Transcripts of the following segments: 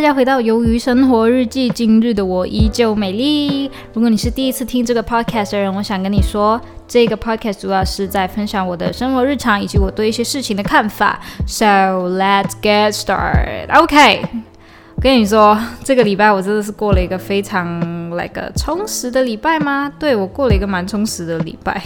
大家回到《鱿鱼生活日记》，今日的我依旧美丽。如果你是第一次听这个 podcast 的人，我想跟你说，这个 podcast 主要是在分享我的生活日常以及我对一些事情的看法。So let's get started. OK，跟你说，这个礼拜我真的是过了一个非常 like 充实的礼拜吗？对我过了一个蛮充实的礼拜，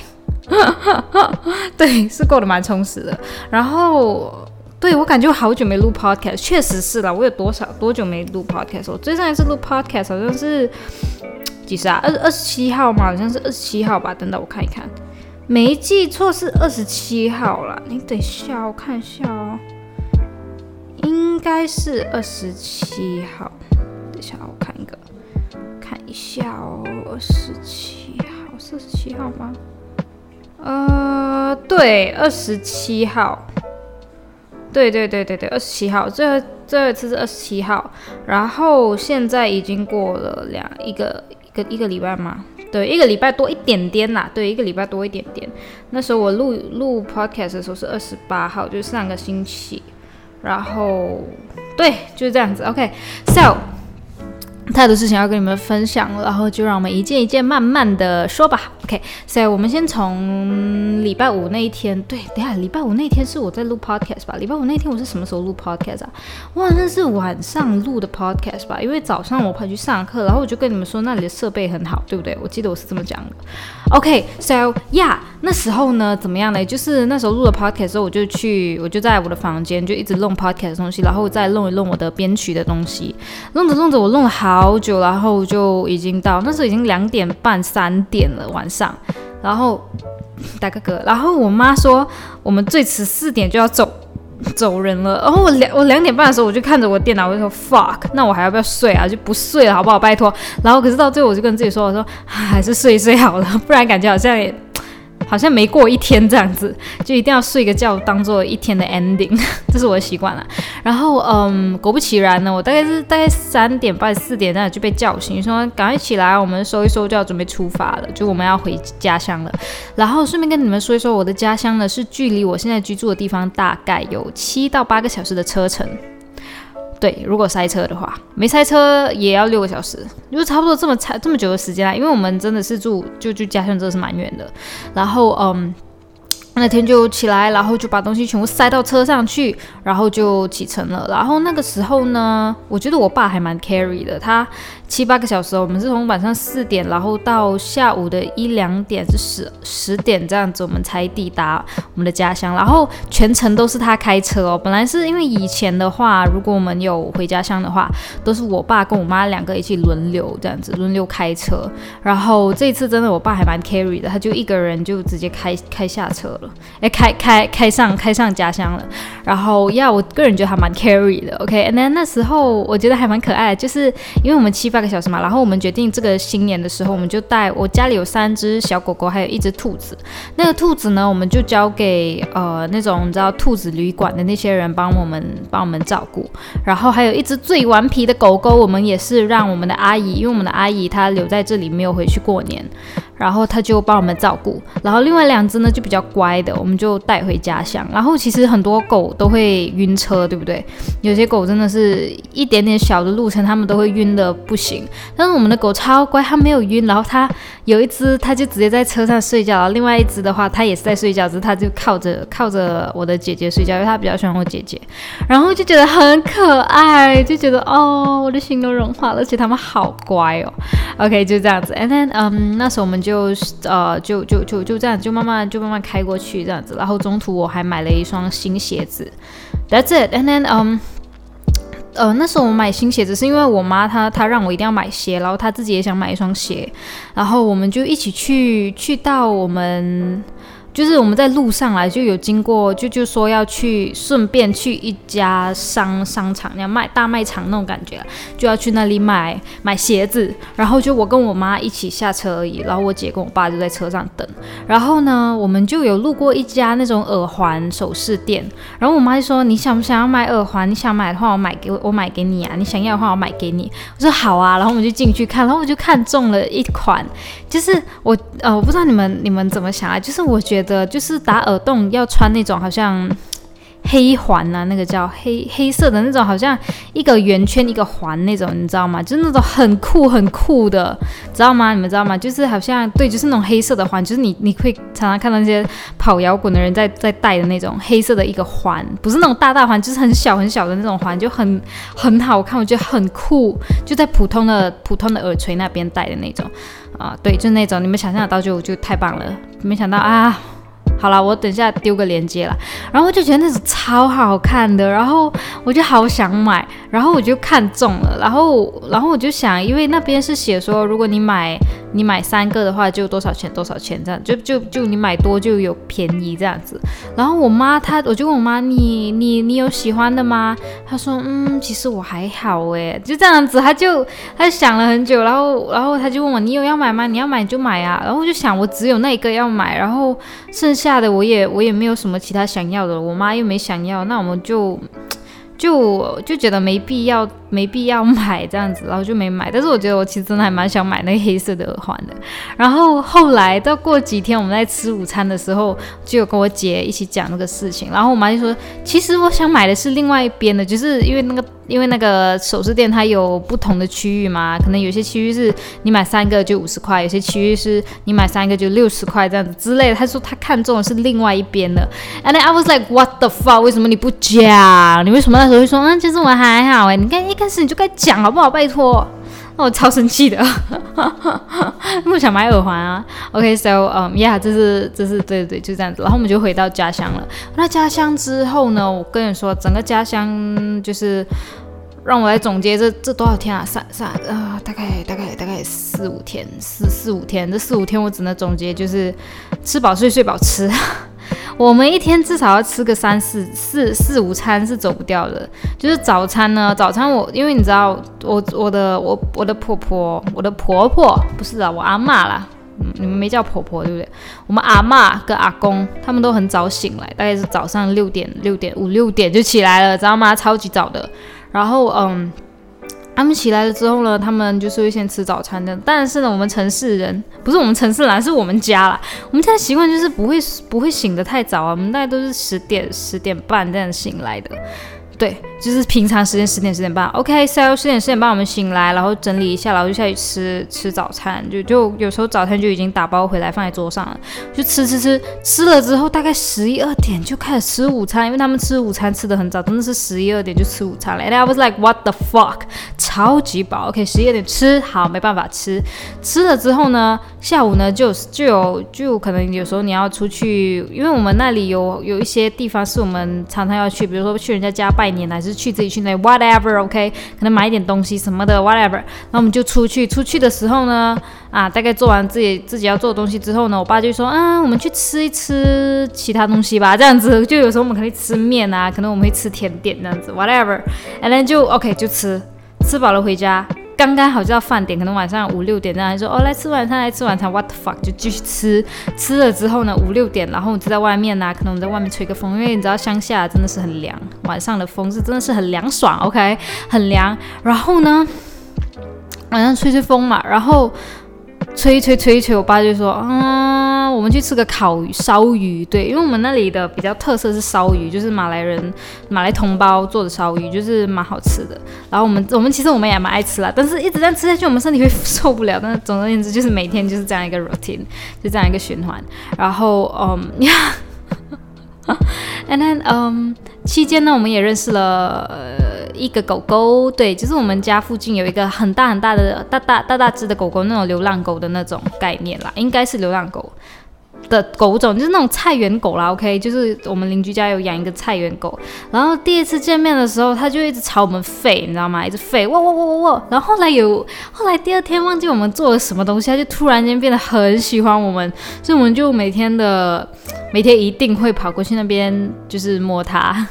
对，是过得蛮充实的。然后。对，我感觉我好久没录 podcast，确实是了。我有多少多久没录 podcast？我最上一次录 podcast 好像是几时啊？二二十七号嘛？好像是二十七号吧。等等，我看一看，没记错是二十七号了。你等一下，我看一下哦，应该是二十七号。等一下，我看一个，看一下哦，二十七号，是二十七号吗？呃，对，二十七号。对对对对对，二十七号，最后最后一次是二十七号，然后现在已经过了两一个一个一个礼拜嘛？对，一个礼拜多一点点啦，对，一个礼拜多一点点。那时候我录录 podcast 的时候是二十八号，就是上个星期，然后对，就是这样子。OK，so。太多事情要跟你们分享，然后就让我们一件一件慢慢的说吧。OK，所以我们先从礼拜五那一天，对，等下礼拜五那天是我在录 podcast 吧？礼拜五那天我是什么时候录 podcast 啊？哇，那是晚上录的 podcast 吧？因为早上我跑去上课，然后我就跟你们说那里的设备很好，对不对？我记得我是这么讲的。OK，so yeah，那时候呢怎么样呢？就是那时候录了 podcast 之后，我就去，我就在我的房间就一直弄 podcast 的东西，然后再弄一弄我的编曲的东西，弄着弄着我弄了好久，然后就已经到那时候已经两点半三点了晚上，然后打个嗝，然后我妈说我们最迟四点就要走。走人了，然后我两我两点半的时候我就看着我电脑，我就说 fuck，那我还要不要睡啊？就不睡了，好不好？拜托。然后可是到最后我就跟自己说，我说还是睡一睡好了，不然感觉好像也。好像没过一天这样子，就一定要睡个觉当做一天的 ending，这是我的习惯了。然后，嗯，果不其然呢，我大概是大概三点半四点那样就被叫醒，说赶快起来，我们收一收就要准备出发了，就我们要回家乡了。然后顺便跟你们说一说，我的家乡呢是距离我现在居住的地方大概有七到八个小时的车程。对，如果塞车的话，没塞车也要六个小时，就差不多这么长这么久的时间啦。因为我们真的是住就就家乡真的是蛮远的，然后嗯。那天就起来，然后就把东西全部塞到车上去，然后就启程了。然后那个时候呢，我觉得我爸还蛮 carry 的，他七八个小时，我们是从晚上四点，然后到下午的一两点，是十十点这样子，我们才抵达我们的家乡。然后全程都是他开车哦。本来是因为以前的话，如果我们有回家乡的话，都是我爸跟我妈两个一起轮流这样子轮流开车。然后这次真的我爸还蛮 carry 的，他就一个人就直接开开下车了。哎，开开开上开上家乡了，然后呀，我个人觉得还蛮 carry 的，OK。那那时候我觉得还蛮可爱的，就是因为我们七八个小时嘛，然后我们决定这个新年的时候，我们就带我家里有三只小狗狗，还有一只兔子。那个兔子呢，我们就交给呃那种你知道兔子旅馆的那些人帮我们帮我们照顾。然后还有一只最顽皮的狗狗，我们也是让我们的阿姨，因为我们的阿姨她留在这里没有回去过年。然后他就帮我们照顾，然后另外两只呢就比较乖的，我们就带回家乡。然后其实很多狗都会晕车，对不对？有些狗真的是一点点小的路程，它们都会晕的不行。但是我们的狗超乖，它没有晕。然后它有一只，它就直接在车上睡觉；然后另外一只的话，它也是在睡觉，只是它就靠着靠着我的姐姐睡觉，因为它比较喜欢我姐姐。然后就觉得很可爱，就觉得哦，我的心都融化了，而且它们好乖哦。OK，就这样子。And then，嗯，那时候我们。就呃就就就就这样就慢慢就慢慢开过去这样子，然后中途我还买了一双新鞋子，That's it。And then 嗯呃那时候我买新鞋子是因为我妈她她让我一定要买鞋，然后她自己也想买一双鞋，然后我们就一起去去到我们。就是我们在路上来就有经过，就就说要去顺便去一家商商场，那卖大卖场那种感觉，就要去那里买买鞋子。然后就我跟我妈一起下车而已，然后我姐跟我爸就在车上等。然后呢，我们就有路过一家那种耳环首饰店。然后我妈就说：“你想不想要买耳环？你想买的话，我买给我买给你啊。你想要的话，我买给你。”我说：“好啊。”然后我们就进去看，然后我就看中了一款，就是我呃，我不知道你们你们怎么想啊，就是我觉得。的就是打耳洞要穿那种好像黑环啊，那个叫黑黑色的那种，好像一个圆圈一个环那种，你知道吗？就是那种很酷很酷的，知道吗？你们知道吗？就是好像对，就是那种黑色的环，就是你你会常常看到那些跑摇滚的人在在戴的那种黑色的一个环，不是那种大大环，就是很小很小的那种环，就很很好看，我觉得很酷，就在普通的普通的耳垂那边戴的那种啊，对，就那种，你们想象得到就就太棒了，没想到啊。好了，我等下丢个链接了，然后我就觉得那种超好看的，然后我就好想买，然后我就看中了，然后然后我就想，因为那边是写说，如果你买你买三个的话，就多少钱多少钱这样，就就就你买多就有便宜这样子。然后我妈她，我就问我妈，你你你有喜欢的吗？她说，嗯，其实我还好诶，就这样子，她就她想了很久，然后然后她就问我，你有要买吗？你要买就买啊。然后我就想，我只有那一个要买，然后剩下下的我也我也没有什么其他想要的，我妈又没想要，那我们就就就觉得没必要。没必要买这样子，然后就没买。但是我觉得我其实真的还蛮想买那个黑色的耳环的。然后后来到过几天我们在吃午餐的时候，就有跟我姐一起讲那个事情。然后我妈就说，其实我想买的是另外一边的，就是因为那个因为那个首饰店它有不同的区域嘛，可能有些区域是你买三个就五十块，有些区域是你买三个就六十块这样子之类的。他说他看中的是另外一边的。And I was like, what the fuck？为什么你不讲？你为什么那时候会说，嗯，其实我还好哎？你看一开始你就该讲好不好？拜托，那我超生气的，不想买耳环啊。OK，so，嗯，yeah，这是这是对对对，就这样子。然后我们就回到家乡了。那家乡之后呢？我跟你说，整个家乡就是让我来总结这这多少天啊？三三呃，大概大概大概四五天，四四五天。这四五天我只能总结就是吃饱睡，睡饱吃。我们一天至少要吃个三四四四五餐是走不掉的，就是早餐呢，早餐我因为你知道我我的我我的婆婆我的婆婆不是啊，我阿妈啦，你们没叫婆婆对不对？我们阿妈跟阿公他们都很早醒来，大概是早上六点六点五六点就起来了，知道吗？超级早的，然后嗯。他们起来了之后呢，他们就是会先吃早餐的。但是呢，我们城市人不是我们城市人，是我们家啦。我们家的习惯就是不会不会醒得太早啊，我们大概都是十点十点半这样醒来的。对，就是平常时间十点十点半，OK，so 十点十点半我们醒来，然后整理一下，然后就下去吃吃早餐，就就有时候早餐就已经打包回来放在桌上了，就吃吃吃，吃了之后大概十一二点就开始吃午餐，因为他们吃午餐吃的很早，真的是十一二点就吃午餐了。And I was like what the fuck，超级饱，OK，十一二点吃好，没办法吃，吃了之后呢，下午呢就就有就可能有时候你要出去，因为我们那里有有一些地方是我们常常要去，比如说去人家家拜。拜年还是去自己去那 whatever，OK，可能买一点东西什么的 whatever，那我们就出去。出去的时候呢，啊，大概做完自己自己要做的东西之后呢，我爸就说，啊，我们去吃一吃其他东西吧，这样子。就有时候我们可能吃面啊，可能我们会吃甜点这样子 whatever，and then 就 OK 就吃，吃饱了回家。刚刚好就到饭点，可能晚上五六点这样说哦，来吃晚餐，来吃晚餐，what the fuck，就继续吃。吃了之后呢，五六点，然后就在外面呐，可能我们在外面吹个风，因为你知道乡下真的是很凉，晚上的风是真的是很凉爽，OK，很凉。然后呢，晚上吹吹风嘛，然后。吹吹吹吹，我爸就说：“嗯，我们去吃个烤鱼烧鱼，对，因为我们那里的比较特色是烧鱼，就是马来人马来同胞做的烧鱼，就是蛮好吃的。然后我们我们其实我们也蛮爱吃啦，但是一直这样吃下去，我们身体会受不了。但是总而言之，就是每天就是这样一个 routine，就这样一个循环。然后，嗯，and then，嗯，期间呢，我们也认识了。”一个狗狗，对，就是我们家附近有一个很大很大的大大大大只的狗狗，那种流浪狗的那种概念啦，应该是流浪狗的狗种，就是那种菜园狗啦。OK，就是我们邻居家有养一个菜园狗，然后第一次见面的时候，它就一直朝我们吠，你知道吗？一直吠，喔喔喔喔喔。然后后来有，后来第二天忘记我们做了什么东西，它就突然间变得很喜欢我们，所以我们就每天的每天一定会跑过去那边，就是摸它。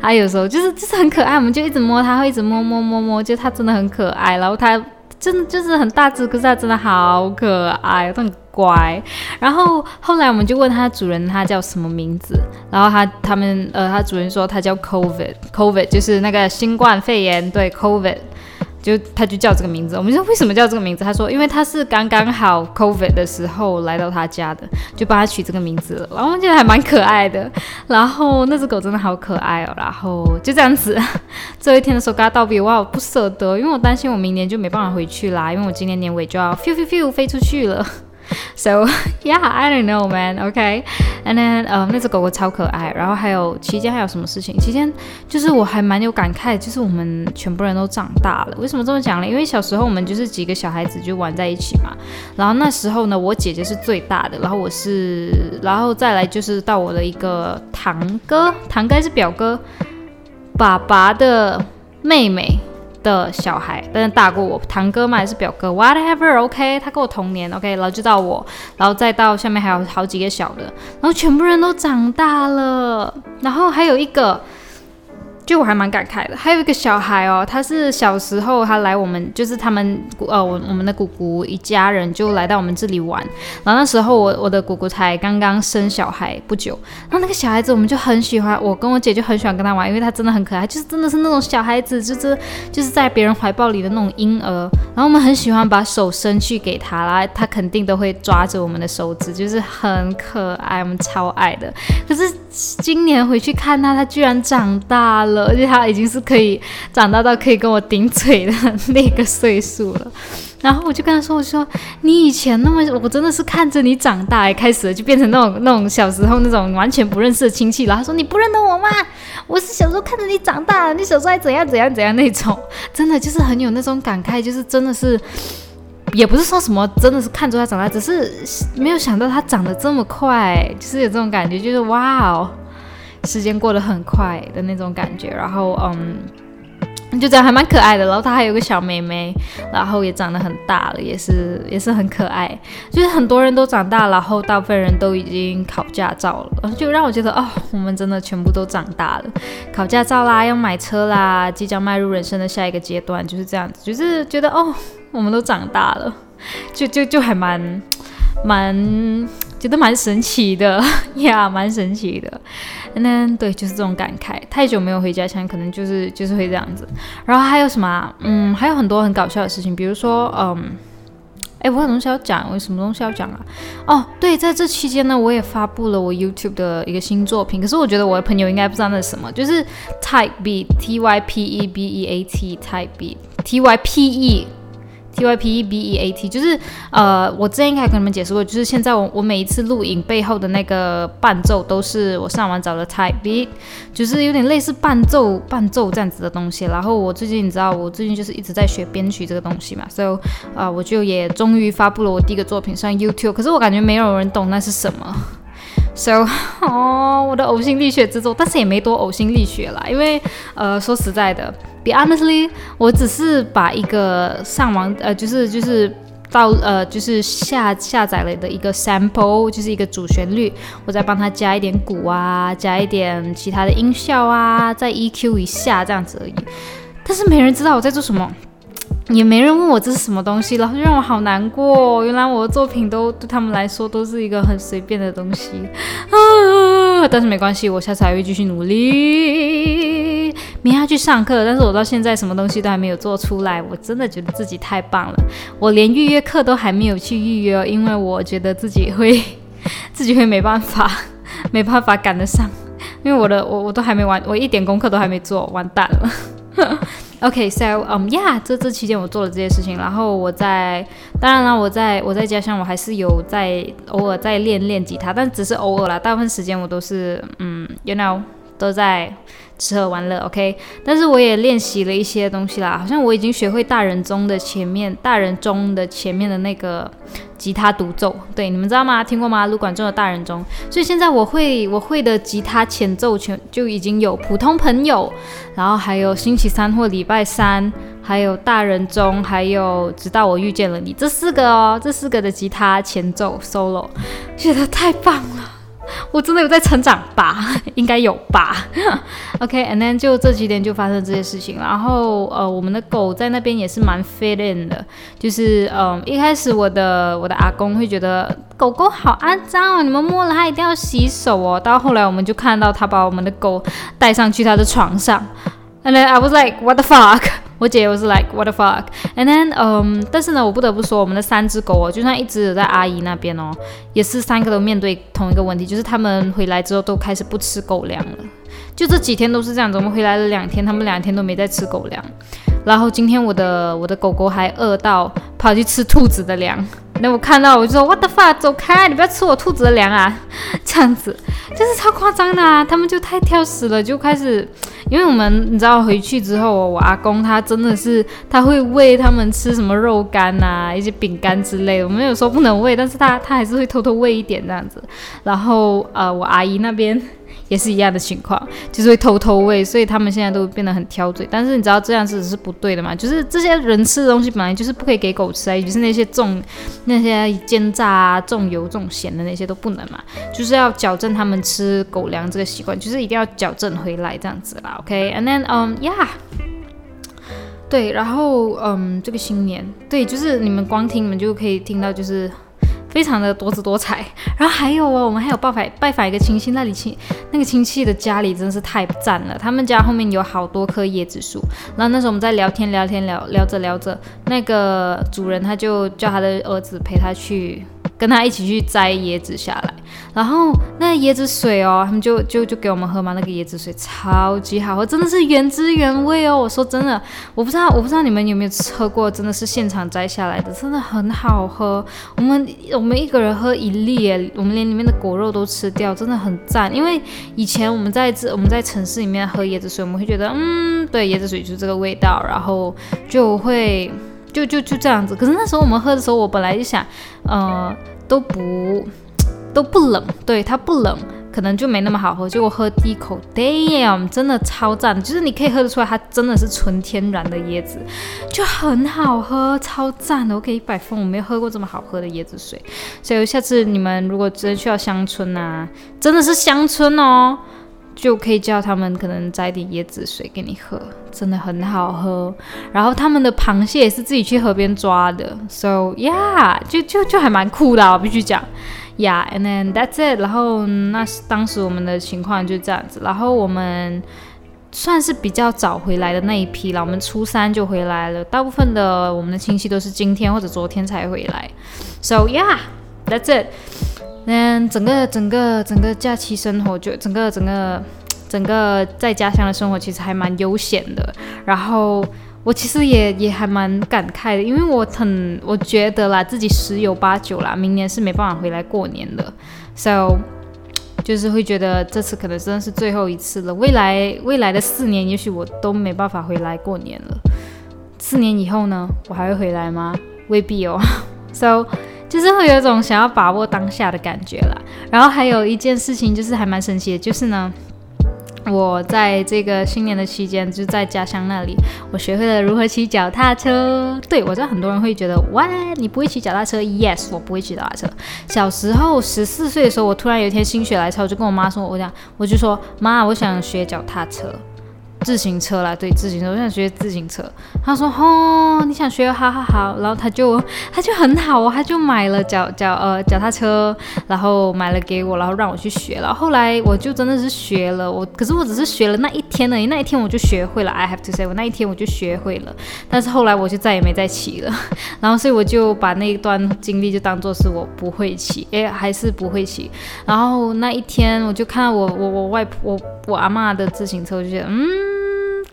它 有时候就是就是很可爱，我们就一直摸它，会一直摸摸摸摸，就它真的很可爱。然后它真的就是很大只，可是它真的好可爱，它很乖。然后后来我们就问它主人，它叫什么名字？然后它他们呃，它主人说它叫 COVID，COVID 就是那个新冠肺炎，对，COVID。就他就叫这个名字。我们说为什么叫这个名字？他说因为他是刚刚好 COVID 的时候来到他家的，就帮他取这个名字了。然后我觉得还蛮可爱的。然后那只狗真的好可爱哦。然后就这样子，最后一天的时候跟他道别，哇，不舍得，因为我担心我明年就没办法回去啦，因为我今年年尾就要 f e e 飞出去了。So yeah, I don't know, man. Okay, and then 呃，那只狗狗超可爱。然后还有期间还有什么事情？期间就是我还蛮有感慨，就是我们全部人都长大了。为什么这么讲呢？因为小时候我们就是几个小孩子就玩在一起嘛。然后那时候呢，我姐姐是最大的，然后我是，然后再来就是到我的一个堂哥，堂哥是表哥，爸爸的妹妹。的小孩，但是大过我，堂哥嘛还是表哥，whatever，OK，他跟我同年，OK，然后就到我，然后再到下面还有好几个小的，然后全部人都长大了，然后还有一个。就我还蛮感慨的，还有一个小孩哦，他是小时候他来我们，就是他们呃我我们的姑姑一家人就来到我们这里玩，然后那时候我我的姑姑才刚刚生小孩不久，然后那个小孩子我们就很喜欢，我跟我姐就很喜欢跟他玩，因为他真的很可爱，就是真的是那种小孩子，就是就是在别人怀抱里的那种婴儿，然后我们很喜欢把手伸去给他啦，他肯定都会抓着我们的手指，就是很可爱，我们超爱的。可是今年回去看他，他居然长大了。而且他已经是可以长大到可以跟我顶嘴的那个岁数了，然后我就跟他说：“我说你以前那么，我真的是看着你长大，开始就变成那种那种小时候那种完全不认识的亲戚了。”他说：“你不认得我吗？我是小时候看着你长大，你小时候还怎样怎样怎样那种，真的就是很有那种感慨，就是真的是，也不是说什么真的是看着他长大，只是没有想到他长得这么快，就是有这种感觉，就是哇哦。”时间过得很快的那种感觉，然后嗯，就这样还蛮可爱的。然后他还有个小妹妹，然后也长得很大了，也是也是很可爱。就是很多人都长大，然后大部分人都已经考驾照了，就让我觉得哦，我们真的全部都长大了，考驾照啦，要买车啦，即将迈入人生的下一个阶段，就是这样子，就是觉得哦，我们都长大了，就就就还蛮蛮。觉得蛮神奇的呀，蛮神奇的。那对，就是这种感慨。太久没有回家乡，可能就是就是会这样子。然后还有什么？嗯，还有很多很搞笑的事情，比如说，嗯，哎，我有东西要讲，我有什么东西要讲啊？哦，对，在这期间呢，我也发布了我 YouTube 的一个新作品。可是我觉得我的朋友应该不知道那是什么，就是 Type B T Y P E B E A T Type B T Y P E。T Y P E B E A T 就是呃，我之前应该跟你们解释过，就是现在我我每一次录影背后的那个伴奏都是我上网找的 Type B，就是有点类似伴奏伴奏这样子的东西。然后我最近你知道，我最近就是一直在学编曲这个东西嘛，所以啊，我就也终于发布了我第一个作品上 YouTube。可是我感觉没有人懂那是什么。So，哦，我的呕心沥血之作，但是也没多呕心沥血啦，因为，呃，说实在的，be honestly，我只是把一个上网，呃，就是就是到，呃，就是下下载了的一个 sample，就是一个主旋律，我再帮他加一点鼓啊，加一点其他的音效啊，再 EQ 一下这样子而已，但是没人知道我在做什么。也没人问我这是什么东西，然后就让我好难过。原来我的作品都对他们来说都是一个很随便的东西啊！但是没关系，我下次还会继续努力。明天要去上课，但是我到现在什么东西都还没有做出来。我真的觉得自己太棒了，我连预约课都还没有去预约，因为我觉得自己会 自己会没办法，没办法赶得上，因为我的我我都还没完，我一点功课都还没做，完蛋了。OK，so um yeah，这这期间我做了这些事情，然后我在，当然了，我在我在家乡，我还是有在偶尔在练练吉他，但只是偶尔啦，大部分时间我都是嗯，you know，都在。吃喝玩乐，OK，但是我也练习了一些东西啦，好像我已经学会大人中的前面，大人中的前面的那个吉他独奏，对，你们知道吗？听过吗？卢管中的大人中，所以现在我会我会的吉他前奏全就已经有普通朋友，然后还有星期三或礼拜三，还有大人中，还有直到我遇见了你，这四个哦，这四个的吉他前奏 solo，觉得太棒了。我真的有在成长吧？应该有吧。OK，and then 就这几天就发生这些事情，然后呃，我们的狗在那边也是蛮 fit in 的，就是嗯，一开始我的我的阿公会觉得狗狗好肮脏哦，你们摸了它一定要洗手哦。到后来我们就看到他把我们的狗带上去他的床上。And then I was like, what the fuck？我姐也是 like what the fuck？And then，嗯，但是呢，我不得不说，我们的三只狗哦，就算一直在阿姨那边哦，也是三个都面对同一个问题，就是他们回来之后都开始不吃狗粮了。就这几天都是这样子，我们回来了两天，他们两天都没在吃狗粮。然后今天我的我的狗狗还饿到跑去吃兔子的粮。那我看到我就说 What the fuck，走开！你不要吃我兔子的粮啊！这样子就是超夸张的啊！他们就太挑食了，就开始，因为我们你知道回去之后，我阿公他真的是他会喂他们吃什么肉干啊，一些饼干之类的。我们有时候不能喂，但是他他还是会偷偷喂一点这样子。然后呃，我阿姨那边。也是一样的情况，就是会偷偷喂，所以他们现在都变得很挑嘴。但是你知道这样子是不对的嘛？就是这些人吃的东西本来就是不可以给狗吃啊，就是那些重、那些煎炸啊、重油、重咸的那些都不能嘛。就是要矫正他们吃狗粮这个习惯，就是一定要矫正回来这样子啦。OK，and then um yeah，对，然后嗯这个新年，对，就是你们光听你们就可以听到就是。非常的多姿多彩，然后还有哦，我们还有拜访拜访一个亲戚，那里亲那个亲戚的家里真是太赞了，他们家后面有好多棵椰子树，然后那时候我们在聊天聊天聊聊着聊着，那个主人他就叫他的儿子陪他去。跟他一起去摘椰子下来，然后那椰子水哦，他们就就就给我们喝嘛，那个椰子水超级好喝，真的是原汁原味哦。我说真的，我不知道我不知道你们有没有喝过，真的是现场摘下来的，真的很好喝。我们我们一个人喝一粒，我们连里面的果肉都吃掉，真的很赞。因为以前我们在这我们在城市里面喝椰子水，我们会觉得嗯，对，椰子水就是这个味道，然后就会。就就就这样子，可是那时候我们喝的时候，我本来就想，呃，都不都不冷，对它不冷，可能就没那么好喝。结果喝第一口，damn，真的超赞，就是你可以喝得出来，它真的是纯天然的椰子，就很好喝，超赞的。我给一百分，我没有喝过这么好喝的椰子水。所以下次你们如果真的去到乡村啊，真的是乡村哦。就可以叫他们可能摘点椰子水给你喝，真的很好喝。然后他们的螃蟹也是自己去河边抓的，so yeah，就就就还蛮酷的，我必须讲，yeah，and then that's it。然后那当时我们的情况就这样子。然后我们算是比较早回来的那一批了，我们初三就回来了。大部分的我们的亲戚都是今天或者昨天才回来，so yeah，that's it。嗯，整个整个整个假期生活就整个整个整个在家乡的生活其实还蛮悠闲的。然后我其实也也还蛮感慨的，因为我很我觉得啦，自己十有八九啦，明年是没办法回来过年的。So 就是会觉得这次可能真的是最后一次了。未来未来的四年，也许我都没办法回来过年了。四年以后呢，我还会回来吗？未必哦。So 就是会有一种想要把握当下的感觉啦。然后还有一件事情就是还蛮神奇的，就是呢，我在这个新年的期间，就在家乡那里，我学会了如何骑脚踏车。对我知道很多人会觉得，哇，你不会骑脚踏车？Yes，我不会骑脚踏车。小时候十四岁的时候，我突然有一天心血来潮，就跟我妈说，我讲，我就说，妈，我想学脚踏车。自行车啦，对自行车，我想学自行车。他说：“哦，你想学，好好好。”然后他就他就很好哦，他就买了脚脚呃脚踏车，然后买了给我，然后让我去学了。后来我就真的是学了，我可是我只是学了那一天而已，那一天我就学会了。I have to say，我那一天我就学会了。但是后来我就再也没再骑了。然后所以我就把那一段经历就当做是我不会骑，哎，还是不会骑。然后那一天我就看到我我我外婆我我阿妈的自行车，我就觉得嗯。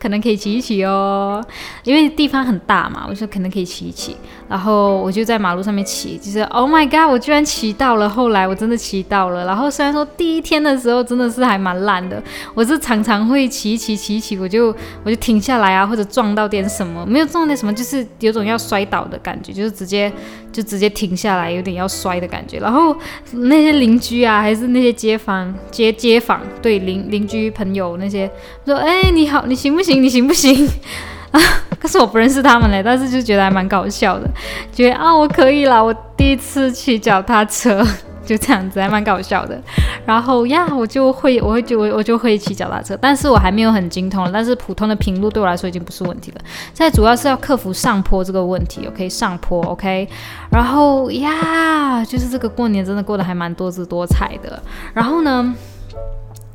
可能可以骑一骑哦，因为地方很大嘛，我说可能可以骑一骑，然后我就在马路上面骑，就是 Oh my God，我居然骑到了！后来我真的骑到了，然后虽然说第一天的时候真的是还蛮烂的，我是常常会骑一骑骑一骑，我就我就停下来啊，或者撞到点什么，没有撞到什么，就是有种要摔倒的感觉，就是直接就直接停下来，有点要摔的感觉。然后那些邻居啊，还是那些街坊街街坊，对邻邻居朋友那些说，哎，你好，你行不行？你行不行 啊？可是我不认识他们嘞，但是就觉得还蛮搞笑的，觉得啊我可以啦，我第一次骑脚踏车，就这样子还蛮搞笑的。然后呀，我就会，我会就我我就会骑脚踏车，但是我还没有很精通，但是普通的平路对我来说已经不是问题了。现在主要是要克服上坡这个问题哦，可以上坡 OK。然后呀，就是这个过年真的过得还蛮多姿多彩的。然后呢？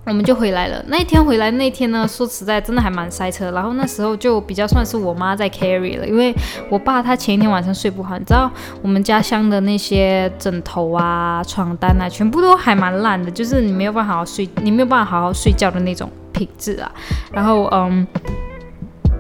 我们就回来了。那一天回来那天呢，说实在，真的还蛮塞车。然后那时候就比较算是我妈在 carry 了，因为我爸他前一天晚上睡不好，你知道我们家乡的那些枕头啊、床单啊，全部都还蛮烂的，就是你没有办法好好睡，你没有办法好好睡觉的那种品质啊。然后嗯，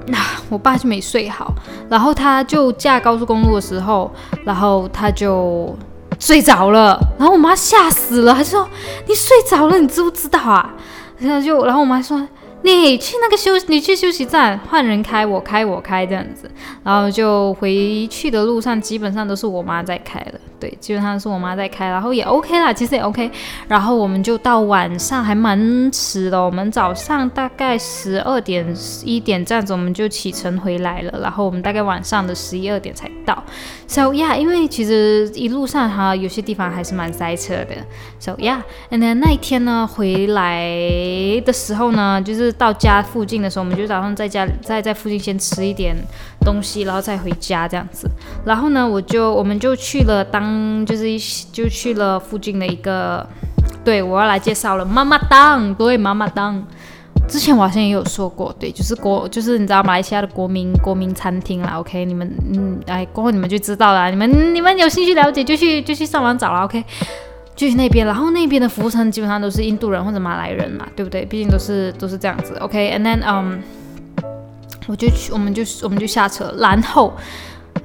那我爸就没睡好，然后他就驾高速公路的时候，然后他就。睡着了，然后我妈吓死了，还说你睡着了，你知不知道啊？然后就，然后我妈说。你去那个休，你去休息站换人开，我开我开这样子，然后就回去的路上基本上都是我妈在开的，对，基本上是我妈在开，然后也 OK 啦，其实也 OK，然后我们就到晚上还蛮迟的，我们早上大概十二点一点这样子我们就启程回来了，然后我们大概晚上的十一二点才到，So yeah，因为其实一路上哈有些地方还是蛮塞车的，So yeah，and then 那一天呢回来的时候呢就是。到家附近的时候，我们就打算在家在在附近先吃一点东西，然后再回家这样子。然后呢，我就我们就去了当嗯就是一就去了附近的一个，对我要来介绍了妈妈档，对妈妈档。之前我好像也有说过，对，就是国就是你知道马来西亚的国民国民餐厅啦。OK，你们嗯哎过后你们就知道了，你们你们有兴趣了解就去就去上网找了。OK。就去那边，然后那边的服务生基本上都是印度人或者马来人嘛，对不对？毕竟都是都是这样子。OK，and then um，我就去，我们就我们就下车，然后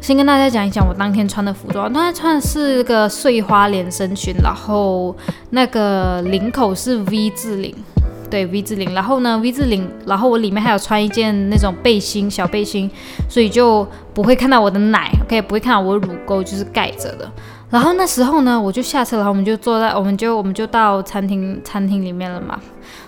先跟大家讲一讲我当天穿的服装。当天穿的是个碎花连身裙，然后那个领口是 V 字领，对 V 字领。然后呢 V 字领，然后我里面还有穿一件那种背心，小背心，所以就不会看到我的奶，OK，不会看到我乳沟，就是盖着的。然后那时候呢，我就下车，然后我们就坐在，我们就我们就到餐厅餐厅里面了嘛。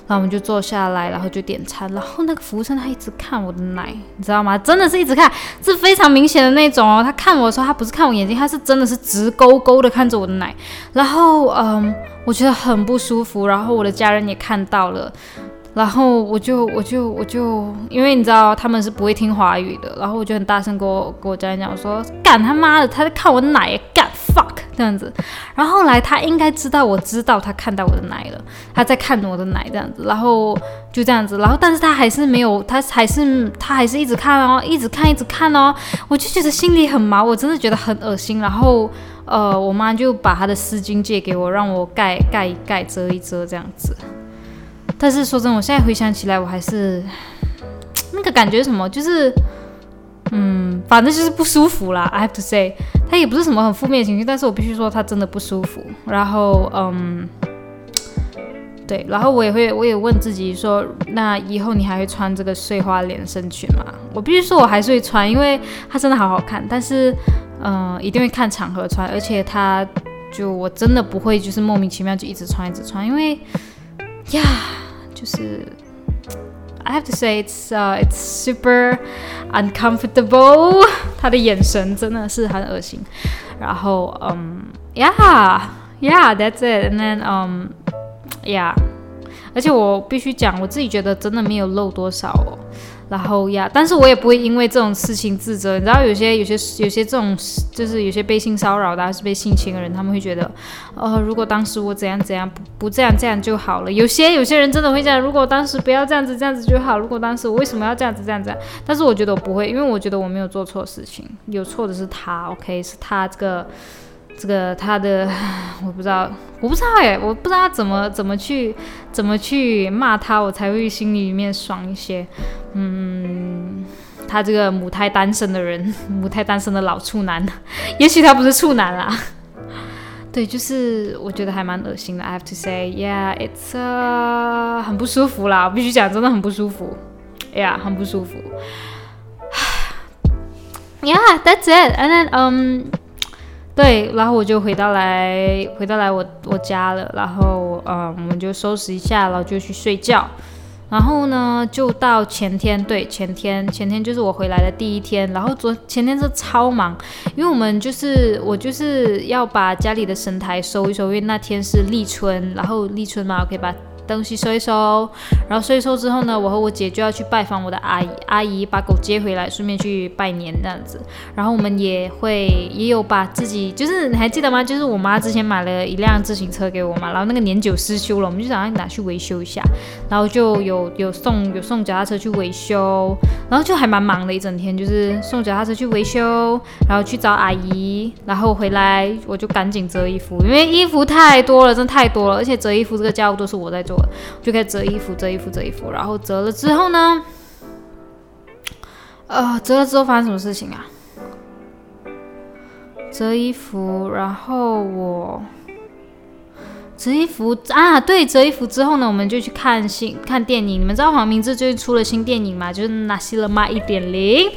然后我们就坐下来，然后就点餐。然后那个服务生他一直看我的奶，你知道吗？真的是一直看，是非常明显的那种哦。他看我的时候，他不是看我眼睛，他是真的是直勾勾的看着我的奶。然后嗯，我觉得很不舒服。然后我的家人也看到了。然后我就我就我就，因为你知道他们是不会听华语的，然后我就很大声跟我跟我家人讲，我说干他妈的，他在看我奶，干 fuck 这样子。然后后来他应该知道，我知道他看到我的奶了，他在看我的奶这样子，然后就这样子，然后但是他还是没有，他还是他还是一直看哦，一直看一直看哦，我就觉得心里很毛，我真的觉得很恶心。然后呃，我妈就把她的丝巾借给我，让我盖盖一盖，遮一遮这样子。但是说真的，我现在回想起来，我还是 那个感觉什么，就是，嗯，反正就是不舒服啦。I have to say，它也不是什么很负面的情绪，但是我必须说它真的不舒服。然后，嗯，对，然后我也会，我也问自己说，那以后你还会穿这个碎花连身裙吗？我必须说，我还是会穿，因为它真的好好看。但是，嗯，一定会看场合穿，而且它就我真的不会就是莫名其妙就一直穿一直穿，因为呀。就是 I have to say it's uh it's super uncomfortable，他的眼神真的是很恶心。然后嗯，yeah yeah that's it and then um yeah，而且我必须讲，我自己觉得真的没有漏多少哦。然后呀，但是我也不会因为这种事情自责。你知道，有些、有些、有些这种，就是有些被性骚扰的，还是被性侵的人，他们会觉得，呃，如果当时我怎样怎样，不不这样这样就好了。有些有些人真的会这样，如果当时不要这样子这样子就好。如果当时我为什么要这样子这样子？但是我觉得我不会，因为我觉得我没有做错事情，有错的是他。OK，是他这个。这个他的 我不知道，我不知道哎，我不知道怎么怎么去怎么去骂他，我才会心里面爽一些。嗯，他这个母胎单身的人，母胎单身的老处男，也许他不是处男啦。对，就是我觉得还蛮恶心的。I have to say, yeah, it's 很不舒服啦，我必须讲，真的很不舒服。哎呀，很不舒服。Yeah, that's it. And then, um. 对，然后我就回到来，回到来我我家了，然后呃，我们就收拾一下，然后就去睡觉。然后呢，就到前天，对，前天，前天就是我回来的第一天。然后昨前天是超忙，因为我们就是我就是要把家里的神台收一收，因为那天是立春，然后立春嘛，我可以把东西收一收，然后收一收之后呢，我和我姐就要去拜访我的阿姨，阿姨把狗接回来，顺便去拜年这样子。然后我们也会也有把自己，就是你还记得吗？就是我妈之前买了一辆自行车给我嘛，然后那个年久失修了，我们就想要拿去维修一下，然后就有有送有送脚踏车去维修，然后就还蛮忙的一整天，就是送脚踏车去维修，然后去找阿姨，然后回来我就赶紧折衣服，因为衣服太多了，真太多了，而且折衣服这个家务都是我在做，就开始折衣服，折衣服，折衣服，然后折了之后呢，呃，折了之后发生什么事情啊？折衣服，然后我折衣服啊，对，折衣服之后呢，我们就去看新看电影。你们知道黄明志最近出了新电影吗？就是《纳西勒玛一点零》。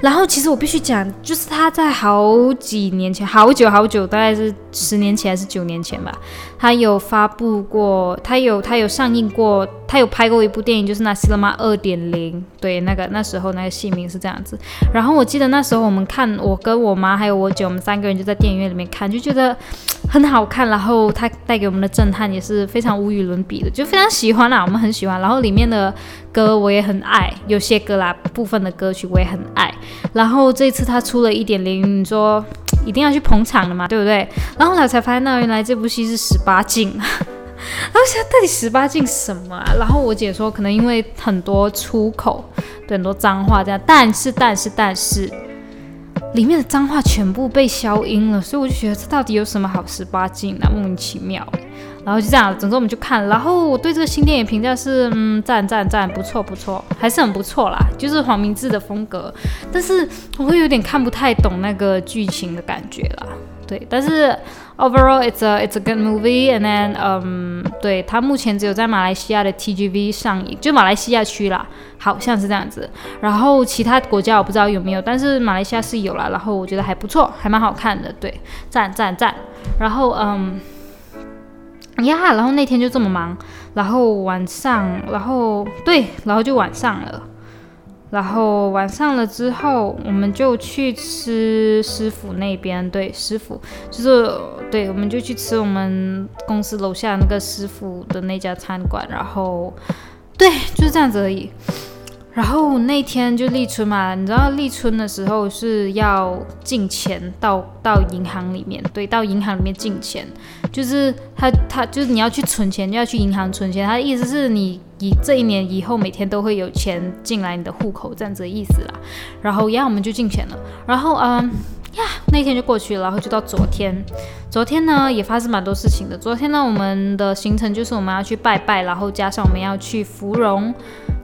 然后其实我必须讲，就是他在好几年前，好久好久，大概是十年前还是九年前吧。他有发布过，他有他有上映过，他有拍过一部电影，就是《那西勒玛二点零》。对，那个那时候那个戏名是这样子。然后我记得那时候我们看，我跟我妈还有我姐，我们三个人就在电影院里面看，就觉得很好看。然后他带给我们的震撼也是非常无与伦比的，就非常喜欢啦，我们很喜欢。然后里面的歌我也很爱，有些歌啦，部分的歌曲我也很爱。然后这次他出了一点零，你说。一定要去捧场的嘛，对不对？然后后来才发现，那原来这部戏是十八禁。然后现在到底十八禁什么啊？然后我姐说，可能因为很多出口，对很多脏话这样。但是，但是，但是，里面的脏话全部被消音了，所以我就觉得这到底有什么好十八禁的？莫名其妙。然后就这样，总之我们就看。然后我对这个新电影评价是，嗯，赞赞赞，不错不错，还是很不错啦。就是黄明志的风格，但是我会有点看不太懂那个剧情的感觉啦。对，但是 overall it's a it's a good movie。And then，嗯，对，它目前只有在马来西亚的 TGV 上映，就马来西亚区啦，好像是这样子。然后其他国家我不知道有没有，但是马来西亚是有啦。然后我觉得还不错，还蛮好看的。对，赞赞赞。然后，嗯。呀，然后那天就这么忙，然后晚上，然后对，然后就晚上了，然后晚上了之后，我们就去吃师傅那边，对，师傅就是对，我们就去吃我们公司楼下那个师傅的那家餐馆，然后对，就是这样子而已。然后那天就立春嘛，你知道立春的时候是要进钱到到银行里面，对，到银行里面进钱，就是他他就是你要去存钱，就要去银行存钱。他的意思是你以这一年以后每天都会有钱进来你的户口这样子的意思啦。然后呀，我们就进钱了。然后嗯呀，那天就过去了，然后就到昨天，昨天呢也发生蛮多事情的。昨天呢，我们的行程就是我们要去拜拜，然后加上我们要去芙蓉。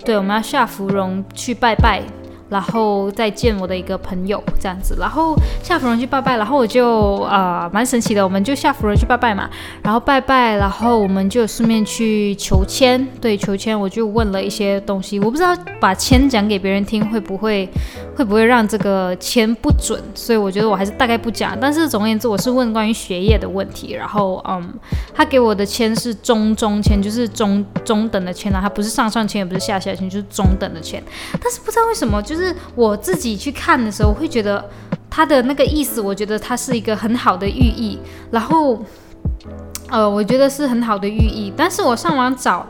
对，我们要下芙蓉去拜拜，然后再见我的一个朋友这样子，然后下芙蓉去拜拜，然后我就啊蛮神奇的，我们就下芙蓉去拜拜嘛，然后拜拜，然后我们就顺便去求签，对，求签我就问了一些东西，我不知道把签讲给别人听会不会。会不会让这个签不准？所以我觉得我还是大概不讲。但是总而言之，我是问关于学业的问题。然后，嗯，他给我的签是中中签，就是中中等的签啊，它不是上上签，也不是下下签，就是中等的签。但是不知道为什么，就就是我自己去看的时候，会觉得他的那个意思，我觉得它是一个很好的寓意。然后，呃，我觉得是很好的寓意。但是我上网找。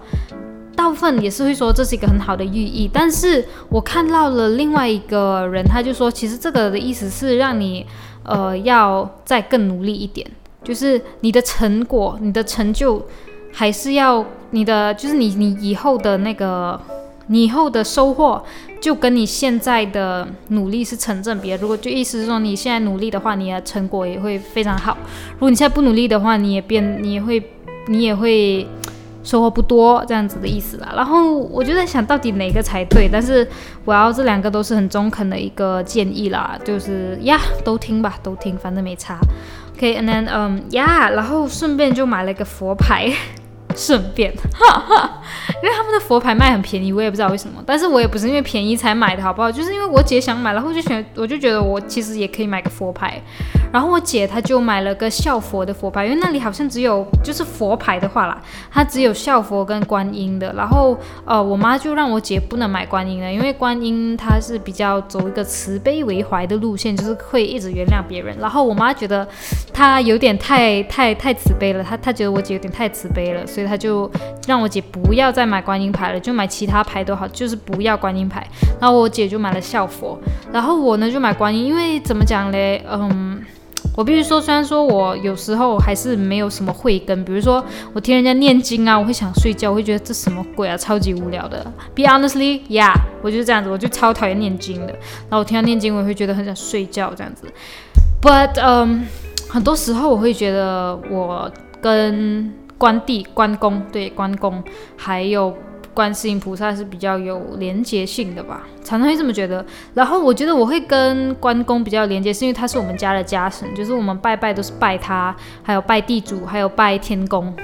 大部分也是会说这是一个很好的寓意，但是我看到了另外一个人，他就说其实这个的意思是让你，呃，要再更努力一点，就是你的成果、你的成就，还是要你的，就是你你以后的那个，你以后的收获，就跟你现在的努力是成正比。如果就意思是说你现在努力的话，你的成果也会非常好；如果你现在不努力的话，你也变，你也会，你也会。收获不多这样子的意思啦，然后我就在想到底哪个才对，但是我要这两个都是很中肯的一个建议啦，就是呀都听吧，都听，反正没差。OK，and then 嗯呀，然后顺便就买了一个佛牌。顺便，哈 哈因为他们的佛牌卖很便宜，我也不知道为什么，但是我也不是因为便宜才买的，好不好？就是因为我姐想买，然后就选，我就觉得我其实也可以买个佛牌，然后我姐她就买了个孝佛的佛牌，因为那里好像只有就是佛牌的话啦，它只有孝佛跟观音的，然后呃，我妈就让我姐不能买观音的，因为观音它是比较走一个慈悲为怀的路线，就是会一直原谅别人，然后我妈觉得她有点太太太慈悲了，她她觉得我姐有点太慈悲了，所以。他就让我姐不要再买观音牌了，就买其他牌都好，就是不要观音牌。然后我姐就买了笑佛，然后我呢就买观音，因为怎么讲嘞，嗯。我必须说，虽然说我有时候还是没有什么慧根，比如说我听人家念经啊，我会想睡觉，我会觉得这什么鬼啊，超级无聊的。Be honestly, yeah，我就是这样子，我就超讨厌念经的。然后我听到念经，我也会觉得很想睡觉这样子。But，嗯，很多时候我会觉得我跟关帝、关公，对，关公还有。观世音菩萨是比较有连接性的吧，常常会这么觉得。然后我觉得我会跟关公比较连接，是因为他是我们家的家神，就是我们拜拜都是拜他，还有拜地主，还有拜天公。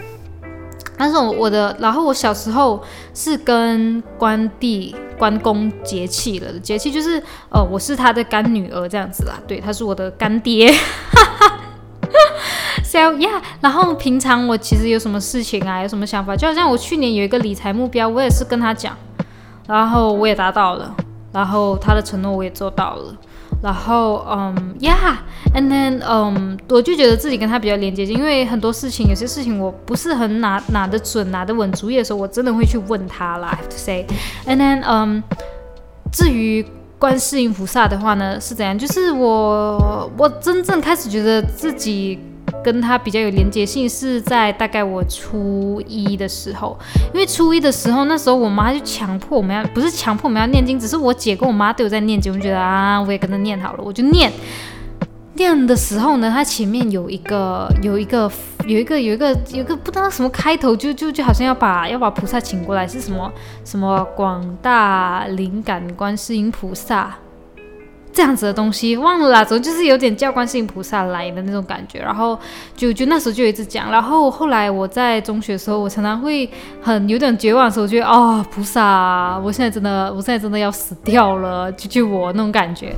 但是我我的，然后我小时候是跟关帝、关公结契了的，结契就是呃，我是他的干女儿这样子啦，对，他是我的干爹。So yeah，然后平常我其实有什么事情啊，有什么想法，就好像我去年有一个理财目标，我也是跟他讲，然后我也达到了，然后他的承诺我也做到了，然后嗯，Yeah，and then 嗯，我就觉得自己跟他比较连接，因为很多事情，有些事情我不是很拿拿得准、拿得稳主意的时候，我真的会去问他啦。I have to say，and then 嗯，至于观世音菩萨的话呢，是怎样？就是我我真正开始觉得自己。跟他比较有连接性是在大概我初一的时候，因为初一的时候，那时候我妈就强迫我们要，不是强迫我们要念经，只是我姐跟我妈都有在念经，我就觉得啊，我也跟着念好了，我就念。念的时候呢，它前面有一个有一个有一个有一个有一个不知道什么开头，就就就好像要把要把菩萨请过来，是什么什么广大灵感观世音菩萨。这样子的东西忘了啦，总就是有点叫观世音菩萨来的那种感觉，然后就就那时候就一直讲，然后后来我在中学的时候，我常常会很有点绝望的时候，我觉得哦菩萨，我现在真的，我现在真的要死掉了，救救我那种感觉。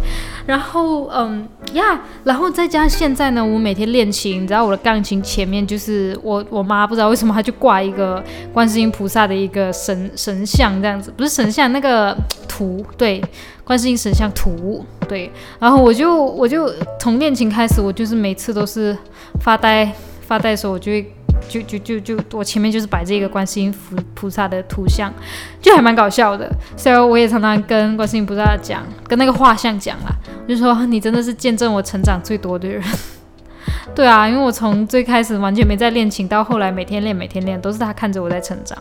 然后嗯呀，然后再加上现在呢，我每天练琴，你知道我的钢琴前面就是我我妈不知道为什么她就挂一个观世音菩萨的一个神神像这样子，不是神像那个图，对。观世音神像图，对，然后我就我就从练琴开始，我就是每次都是发呆发呆的时候，我就会就就就就我前面就是摆这个观世音菩菩萨的图像，就还蛮搞笑的。虽然我也常常跟观世音菩萨讲，跟那个画像讲啦，我就说你真的是见证我成长最多的人。对啊，因为我从最开始完全没在练琴，到后来每天练每天练，都是他看着我在成长。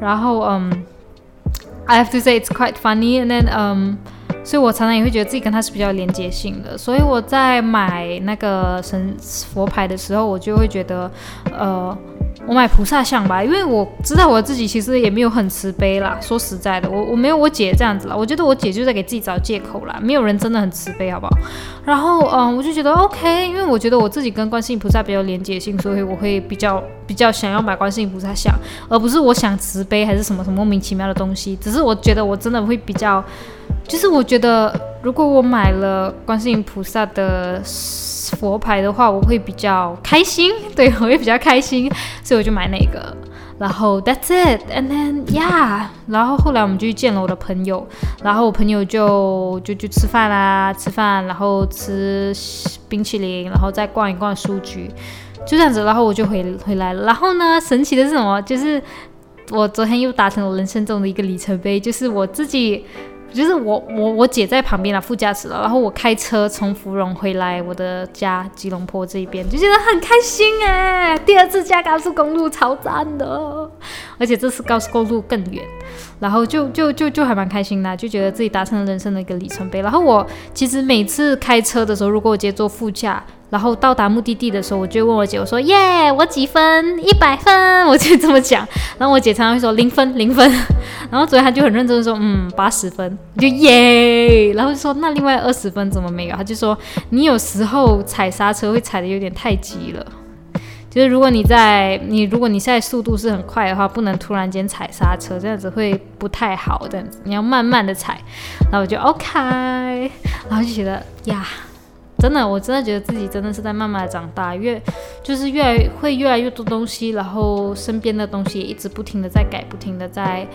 然后嗯，I have to say it's quite funny and then um. 所以我常常也会觉得自己跟他是比较连接性的，所以我在买那个神佛牌的时候，我就会觉得，呃。我买菩萨像吧，因为我知道我自己其实也没有很慈悲啦。说实在的，我我没有我姐这样子啦。我觉得我姐就在给自己找借口啦。没有人真的很慈悲，好不好？然后嗯，我就觉得 OK，因为我觉得我自己跟观世音菩萨比较连结性，所以我会比较比较想要买观世音菩萨像，而不是我想慈悲还是什么什么莫名其妙的东西。只是我觉得我真的会比较，就是我觉得如果我买了观世音菩萨的。佛牌的话，我会比较开心，对我会比较开心，所以我就买那个。然后 That's it，and then yeah，然后后来我们就去见了我的朋友，然后我朋友就就就吃饭啦，吃饭，然后吃冰淇淋，然后再逛一逛书局，就这样子，然后我就回回来了。然后呢，神奇的是什么？就是我昨天又达成了人生中的一个里程碑，就是我自己。就是我我我姐在旁边的副驾驶了，然后我开车从芙蓉回来我的家吉隆坡这边，就觉得很开心哎，第二次驾高速公路超赞的，而且这次高速公路更远，然后就就就就还蛮开心的，就觉得自己达成了人生的一个里程碑。然后我其实每次开车的时候，如果我姐坐副驾。然后到达目的地的时候，我就问我姐，我说耶，我几分？一百分，我就这么讲。然后我姐常常会说零分，零分。然后昨天她就很认真的说，嗯，八十分，就耶。然后就说那另外二十分怎么没有？她就说你有时候踩刹车会踩的有点太急了，就是如果你在你如果你现在速度是很快的话，不能突然间踩刹车，这样子会不太好。这样子你要慢慢的踩。然后我就 OK，然后就觉得呀。真的，我真的觉得自己真的是在慢慢的长大，越就是越来会越来越多东西，然后身边的东西也一直不停的在改，不停的在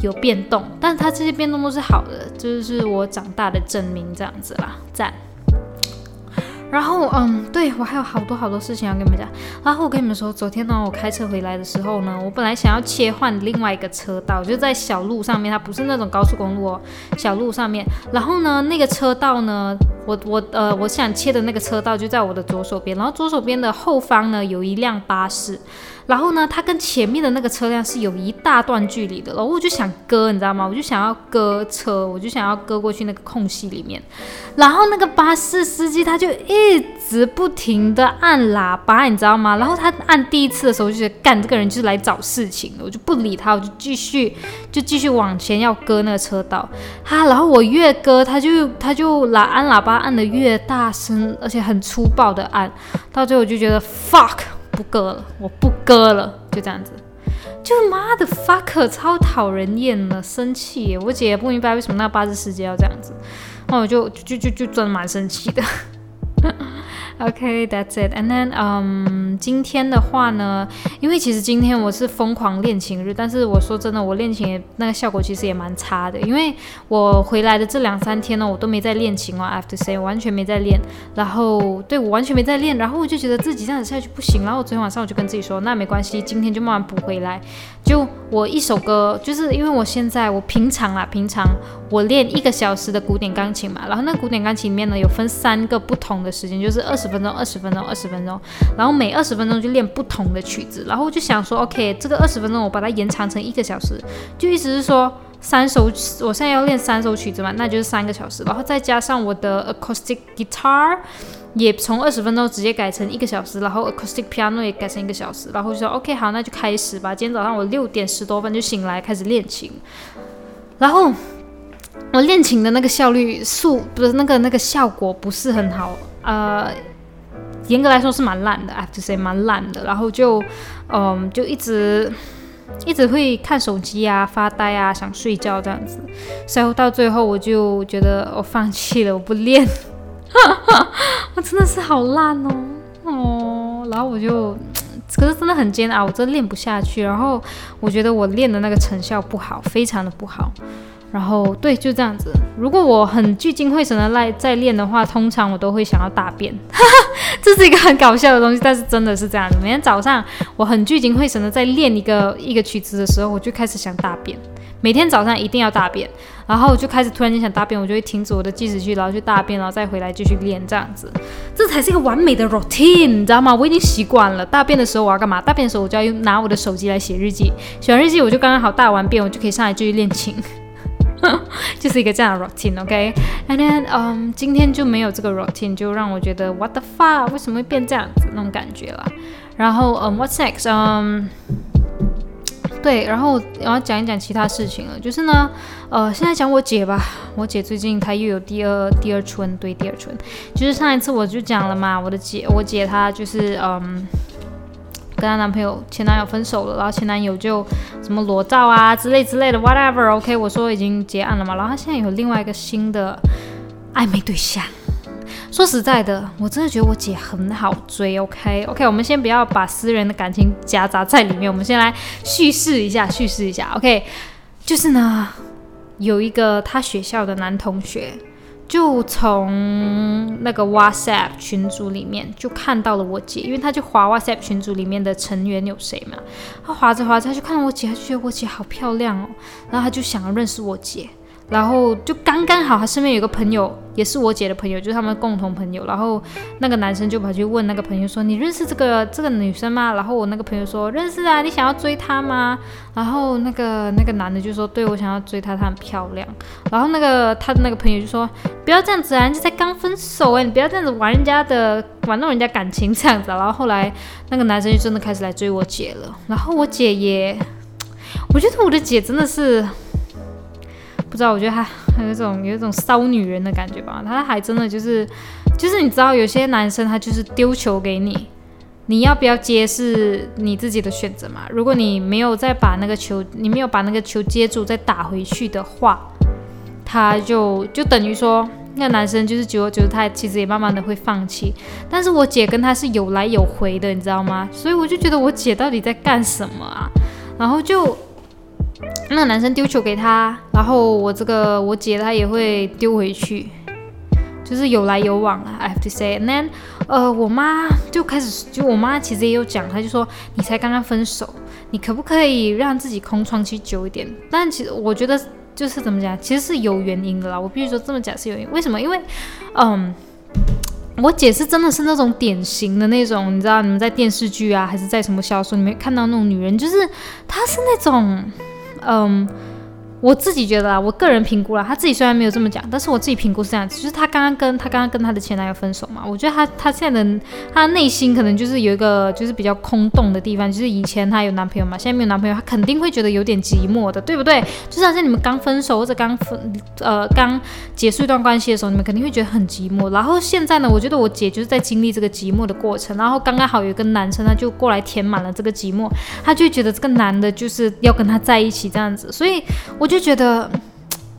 有变动，但是它这些变动都是好的，就是我长大的证明，这样子啦，赞。然后，嗯，对我还有好多好多事情要跟你们讲。然后我跟你们说，昨天呢，我开车回来的时候呢，我本来想要切换另外一个车道，就在小路上面，它不是那种高速公路哦，小路上面。然后呢，那个车道呢，我我呃，我想切的那个车道就在我的左手边，然后左手边的后方呢，有一辆巴士。然后呢，它跟前面的那个车辆是有一大段距离的，然后我就想割，你知道吗？我就想要割车，我就想要割过去那个空隙里面。然后那个巴士司机他就一直不停的按喇叭，你知道吗？然后他按第一次的时候就觉得干这个人就是来找事情的，我就不理他，我就继续就继续往前要割那个车道。他然后我越割，他就他就喇按喇叭按的越大声，而且很粗暴的按，到最后我就觉得 fuck。不割了，我不割了，就这样子，就妈的 fuck，超讨人厌了，生气。我姐也不明白为什么那八字师姐要这样子，那我就就就就真的蛮生气的。OK，that's it. And then, um, 今天的话呢，因为其实今天我是疯狂练琴日，但是我说真的，我练琴也那个效果其实也蛮差的，因为我回来的这两三天呢，我都没在练琴哦，I have to say，完全没在练。然后，对我完全没在练，然后我就觉得自己这样子下去不行。然后我昨天晚上我就跟自己说，那没关系，今天就慢慢补回来。就我一首歌，就是因为我现在我平常啊，平常我练一个小时的古典钢琴嘛，然后那古典钢琴里面呢有分三个不同的时间，就是二十分钟、二十分钟、二十分钟，然后每二十分钟就练不同的曲子，然后我就想说，OK，这个二十分钟我把它延长成一个小时，就意思是说三首，我现在要练三首曲子嘛，那就是三个小时，然后再加上我的 acoustic guitar。也从二十分钟直接改成一个小时，然后 acoustic piano 也改成一个小时，然后就说 OK 好，那就开始吧。今天早上我六点十多分就醒来开始练琴，然后我练琴的那个效率速不是那个那个效果不是很好，呃，严格来说是蛮烂的，I have to say 蛮烂的。然后就嗯就一直一直会看手机啊发呆啊想睡觉这样子，最后到最后我就觉得我放弃了，我不练。我 真的是好烂哦哦，然后我就，可是真的很煎熬，我真的练不下去。然后我觉得我练的那个成效不好，非常的不好。然后对，就这样子。如果我很聚精会神的来在练的话，通常我都会想要大便。这是一个很搞笑的东西，但是真的是这样子。每天早上我很聚精会神的在练一个一个曲子的时候，我就开始想大便。每天早上一定要大便，然后我就开始突然间想大便，我就会停止我的计时器，然后去大便，然后再回来继续练，这样子，这才是一个完美的 routine，你知道吗？我已经习惯了。大便的时候我要干嘛？大便的时候我就要用拿我的手机来写日记，写完日记我就刚刚好大完便，我就可以上来继续练琴，就是一个这样的 routine，OK？And then，嗯，今天就没有这个 routine，就让我觉得 what the fuck，为什么会变这样子那种感觉啦？然后，嗯，what's next？嗯。对，然后我要讲一讲其他事情了，就是呢，呃，现在讲我姐吧，我姐最近她又有第二第二春，对，第二春，就是上一次我就讲了嘛，我的姐，我姐她就是嗯，跟她男朋友前男友分手了，然后前男友就什么裸照啊之类之类的，whatever，OK，我说已经结案了嘛，然后她现在有另外一个新的暧昧对象。说实在的，我真的觉得我姐很好追。OK，OK，我们先不要把私人的感情夹杂在里面，我们先来叙事一下，叙事一下。OK，就是呢，有一个他学校的男同学，就从那个 WhatsApp 群组里面就看到了我姐，因为她就划 WhatsApp 群组里面的成员有谁嘛，她划着划着她就看到我姐，她就觉得我姐好漂亮哦，然后她就想要认识我姐。然后就刚刚好，他身边有个朋友，也是我姐的朋友，就是他们共同朋友。然后那个男生就跑去问那个朋友说：“你认识这个这个女生吗？”然后我那个朋友说：“认识啊，你想要追她吗？”然后那个那个男的就说：“对，我想要追她，她很漂亮。”然后那个他的那个朋友就说：“不要这样子啊，人家才刚分手哎，你不要这样子玩人家的，玩弄人家感情这样子。”然后后来那个男生就真的开始来追我姐了。然后我姐也，我觉得我的姐真的是。不知道，我觉得她有一种有一种骚女人的感觉吧。他还真的就是，就是你知道，有些男生他就是丢球给你，你要不要接是你自己的选择嘛。如果你没有再把那个球，你没有把那个球接住再打回去的话，他就就等于说那个男生就是久而久之，他其实也慢慢的会放弃。但是我姐跟他是有来有回的，你知道吗？所以我就觉得我姐到底在干什么啊？然后就。那个男生丢球给他，然后我这个我姐她也会丢回去，就是有来有往啦。I have to say，and then，呃，我妈就开始，就我妈其实也有讲，她就说你才刚刚分手，你可不可以让自己空窗期久一点？但其实我觉得就是怎么讲，其实是有原因的啦。我必须说这么讲是有原因，为什么？因为，嗯。我姐是真的是那种典型的那种，你知道，你们在电视剧啊，还是在什么小说里面看到那种女人，就是她是那种，嗯。我自己觉得啊，我个人评估啦，他自己虽然没有这么讲，但是我自己评估是这样子，就是他刚刚跟他刚刚跟他的前男友分手嘛，我觉得他他现在的他内心可能就是有一个就是比较空洞的地方，就是以前他有男朋友嘛，现在没有男朋友，他肯定会觉得有点寂寞的，对不对？就是好像你们刚分手或者刚分呃刚结束一段关系的时候，你们肯定会觉得很寂寞。然后现在呢，我觉得我姐就是在经历这个寂寞的过程，然后刚刚好有一个男生，他就过来填满了这个寂寞，他就觉得这个男的就是要跟他在一起这样子，所以我就觉得。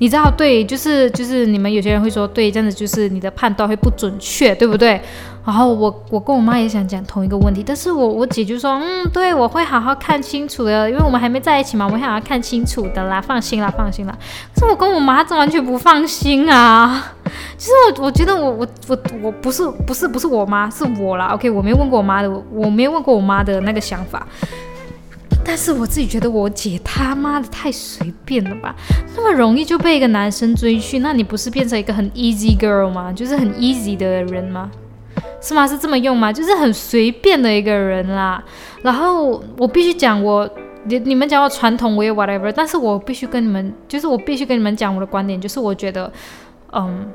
你知道，对，就是就是你们有些人会说，对，这样子就是你的判断会不准确，对不对？然后我我跟我妈也想讲同一个问题，但是我我姐就说，嗯，对，我会好好看清楚的，因为我们还没在一起嘛，我会好好看清楚的啦，放心啦，放心啦。可是我跟我妈这完全不放心啊，其实我我觉得我我我我不是不是不是我妈，是我啦。OK，我没问过我妈的，我没问过我妈的那个想法。但是我自己觉得我姐他妈的太随便了吧，那么容易就被一个男生追去，那你不是变成一个很 easy girl 吗？就是很 easy 的人吗？是吗？是这么用吗？就是很随便的一个人啦。然后我必须讲我，你你们讲我传统，我也 whatever，但是我必须跟你们，就是我必须跟你们讲我的观点，就是我觉得，嗯。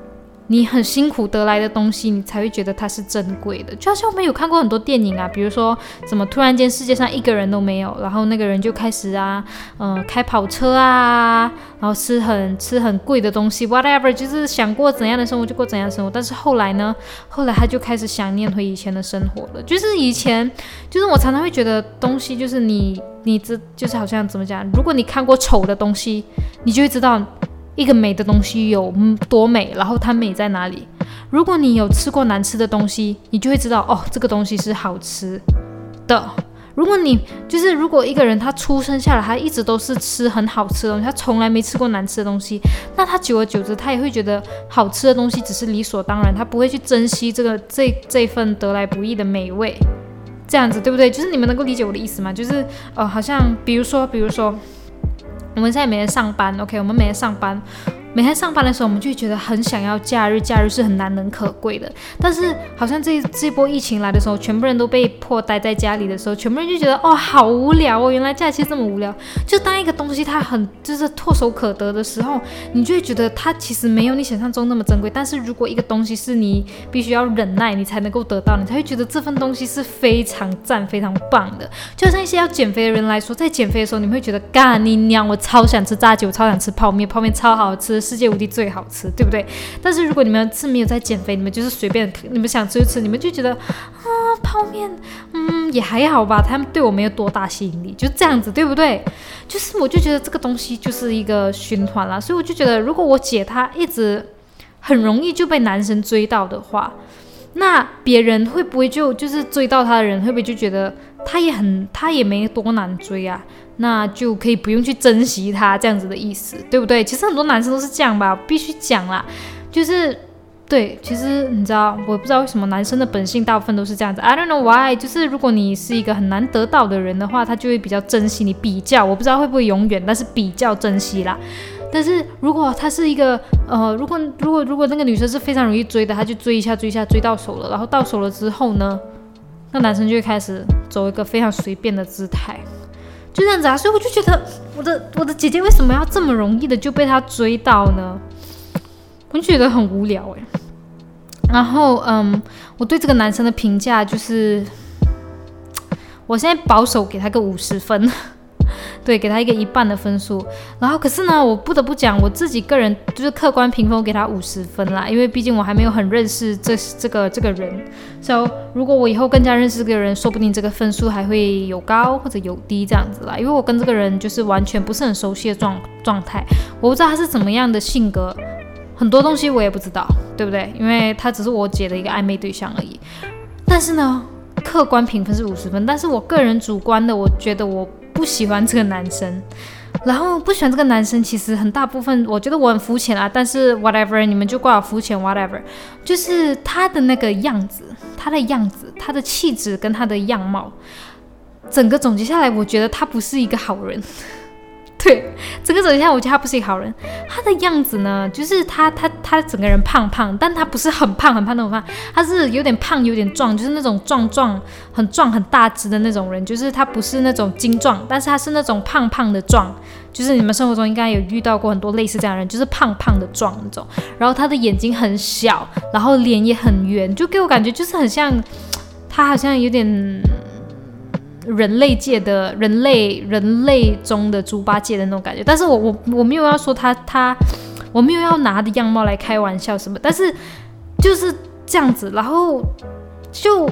你很辛苦得来的东西，你才会觉得它是珍贵的。就好像我们有看过很多电影啊，比如说怎么突然间世界上一个人都没有，然后那个人就开始啊，嗯，开跑车啊，然后吃很吃很贵的东西，whatever，就是想过怎样的生活就过怎样的生活。但是后来呢，后来他就开始想念回以前的生活了。就是以前，就是我常常会觉得东西，就是你你这就是好像怎么讲？如果你看过丑的东西，你就会知道。一个美的东西有多美，然后它美在哪里？如果你有吃过难吃的东西，你就会知道哦，这个东西是好吃的。如果你就是如果一个人他出生下来，他一直都是吃很好吃的东西，他从来没吃过难吃的东西，那他久而久之，他也会觉得好吃的东西只是理所当然，他不会去珍惜这个这这份得来不易的美味，这样子对不对？就是你们能够理解我的意思吗？就是呃，好像比如说，比如说。我们现在每天上班，OK，我们每天上班。每天上班的时候，我们就觉得很想要假日，假日是很难能可贵的。但是好像这这波疫情来的时候，全部人都被迫待在家里的时候，全部人就觉得哦，好无聊哦，原来假期这么无聊。就当一个东西它很就是唾手可得的时候，你就会觉得它其实没有你想象中那么珍贵。但是如果一个东西是你必须要忍耐你才能够得到，你才会觉得这份东西是非常赞、非常棒的。就像一些要减肥的人来说，在减肥的时候，你会觉得干你娘，我超想吃炸鸡，我超想吃泡面，泡面超好吃。世界无敌最好吃，对不对？但是如果你们是没有在减肥，你们就是随便，你们想吃就吃，你们就觉得啊，泡面，嗯，也还好吧。他们对我没有多大吸引力，就这样子，对不对？就是我就觉得这个东西就是一个循环了，所以我就觉得，如果我姐她一直很容易就被男生追到的话，那别人会不会就就是追到她的人会不会就觉得他也很，他也没多难追啊？那就可以不用去珍惜他这样子的意思，对不对？其实很多男生都是这样吧，必须讲啦，就是对，其实你知道，我不知道为什么男生的本性大部分都是这样子，I don't know why。就是如果你是一个很难得到的人的话，他就会比较珍惜你，比较，我不知道会不会永远，但是比较珍惜啦。但是如果他是一个呃，如果如果如果那个女生是非常容易追的，他就追一下追一下追到手了，然后到手了之后呢，那男生就会开始走一个非常随便的姿态。就这样子啊，所以我就觉得我的我的姐姐为什么要这么容易的就被他追到呢？我就觉得很无聊哎。然后嗯，我对这个男生的评价就是，我现在保守给他个五十分。对，给他一个一半的分数，然后可是呢，我不得不讲，我自己个人就是客观评分，给他五十分啦，因为毕竟我还没有很认识这这个这个人，所以如果我以后更加认识这个人，说不定这个分数还会有高或者有低这样子啦，因为我跟这个人就是完全不是很熟悉的状状态，我不知道他是怎么样的性格，很多东西我也不知道，对不对？因为他只是我姐的一个暧昧对象而已，但是呢，客观评分是五十分，但是我个人主观的，我觉得我。不喜欢这个男生，然后不喜欢这个男生，其实很大部分我觉得我很肤浅啊，但是 whatever，你们就怪我肤浅 whatever，就是他的那个样子，他的样子，他的气质跟他的样貌，整个总结下来，我觉得他不是一个好人。对，整个整一下，我觉得他不是一个好人。他的样子呢，就是他他他整个人胖胖，但他不是很胖很胖那种胖，他是有点胖有点壮，就是那种壮壮很壮很大只的那种人。就是他不是那种精壮，但是他是那种胖胖的壮。就是你们生活中应该有遇到过很多类似这样的人，就是胖胖的壮那种。然后他的眼睛很小，然后脸也很圆，就给我感觉就是很像，他好像有点。人类界的人类，人类中的猪八戒的那种感觉，但是我我我没有要说他他，我没有要拿的样貌来开玩笑什么，但是就是这样子，然后就。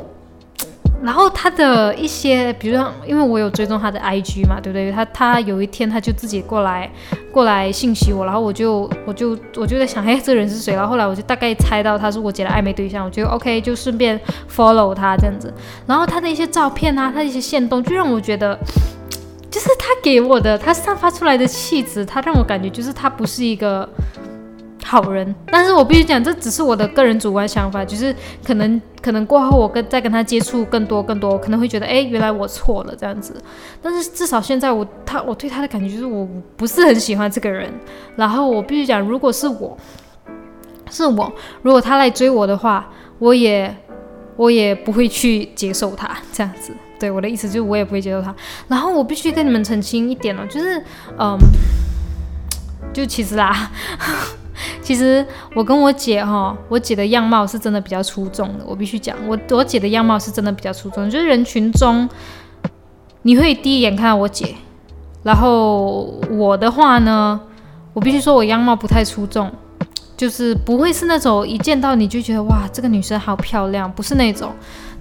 然后他的一些，比如说，因为我有追踪他的 IG 嘛，对不对？他他有一天他就自己过来过来信息我，然后我就我就我就在想，哎，这人是谁？然后后来我就大概猜到他是我姐的暧昧对象，我就 OK，就顺便 follow 他这样子。然后他的一些照片啊，他的一些线动，就让我觉得，就是他给我的，他散发出来的气质，他让我感觉就是他不是一个。好人，但是我必须讲，这只是我的个人主观想法，就是可能可能过后我跟再跟他接触更多更多，可能会觉得，哎，原来我错了这样子。但是至少现在我他我对他的感觉就是我不是很喜欢这个人。然后我必须讲，如果是我，是我，如果他来追我的话，我也我也不会去接受他这样子。对我的意思就是我也不会接受他。然后我必须跟你们澄清一点哦，就是嗯，就其实啦。其实我跟我姐哈，我姐的样貌是真的比较出众的，我必须讲，我我姐的样貌是真的比较出众，就是人群中你会第一眼看到我姐，然后我的话呢，我必须说我样貌不太出众，就是不会是那种一见到你就觉得哇这个女生好漂亮，不是那种，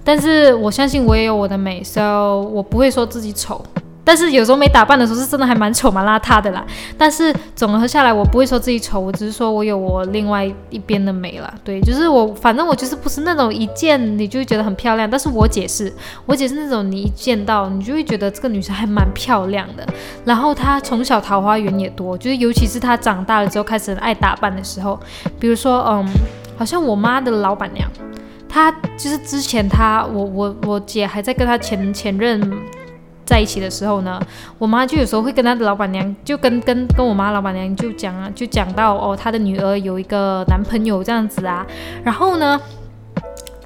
但是我相信我也有我的美，so 我不会说自己丑。但是有时候没打扮的时候是真的还蛮丑蛮邋遢的啦。但是总合下来，我不会说自己丑，我只是说我有我另外一边的美啦。对，就是我反正我就是不是那种一见你就会觉得很漂亮。但是我姐是，我姐是那种你一见到你就会觉得这个女生还蛮漂亮的。然后她从小桃花源也多，就是尤其是她长大了之后开始爱打扮的时候，比如说嗯，好像我妈的老板娘，她就是之前她我我我姐还在跟她前前任。在一起的时候呢，我妈就有时候会跟她的老板娘，就跟跟跟我妈老板娘就讲啊，就讲到哦，她的女儿有一个男朋友这样子啊，然后呢，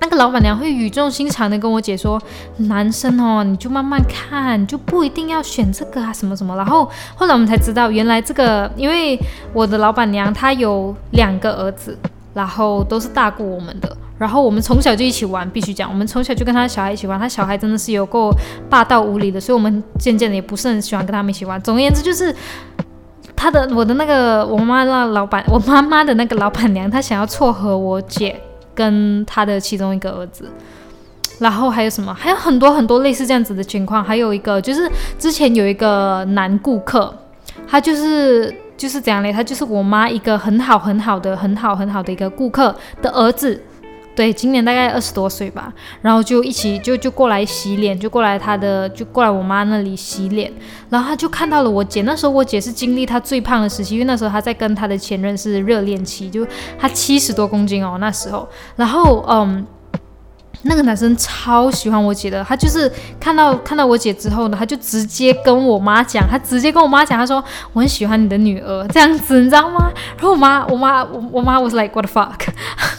那个老板娘会语重心长的跟我姐说，男生哦，你就慢慢看，就不一定要选这个啊，什么什么。然后后来我们才知道，原来这个，因为我的老板娘她有两个儿子，然后都是大过我们的。然后我们从小就一起玩，必须讲，我们从小就跟他小孩一起玩，他小孩真的是有够霸道无理的，所以我们渐渐的也不是很喜欢跟他们一起玩。总而言之，就是他的我的那个我妈那老板，我妈妈的那个老板娘，她想要撮合我姐跟她的其中一个儿子。然后还有什么？还有很多很多类似这样子的情况。还有一个就是之前有一个男顾客，他就是就是怎样嘞？他就是我妈一个很好很好的很好很好的一个顾客的儿子。对，今年大概二十多岁吧，然后就一起就就过来洗脸，就过来他的就过来我妈那里洗脸，然后他就看到了我姐。那时候我姐是经历她最胖的时期，因为那时候她在跟她的前任是热恋期，就她七十多公斤哦那时候。然后嗯，那个男生超喜欢我姐的，他就是看到看到我姐之后呢，他就直接跟我妈讲，他直接跟我妈讲，他说我很喜欢你的女儿这样子，你知道吗？然后我妈我妈我我妈 was like what the fuck。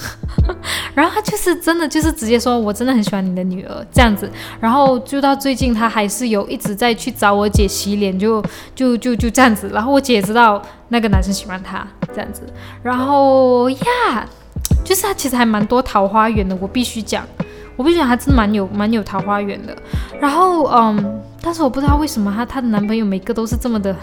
然后他就是真的，就是直接说，我真的很喜欢你的女儿这样子。然后就到最近，他还是有一直在去找我姐洗脸，就就就就这样子。然后我姐也知道那个男生喜欢她这样子。然后呀，就是他其实还蛮多桃花源的，我必须讲，我必须讲，他真蛮有蛮有桃花源的。然后嗯，但是我不知道为什么他他的男朋友每个都是这么的。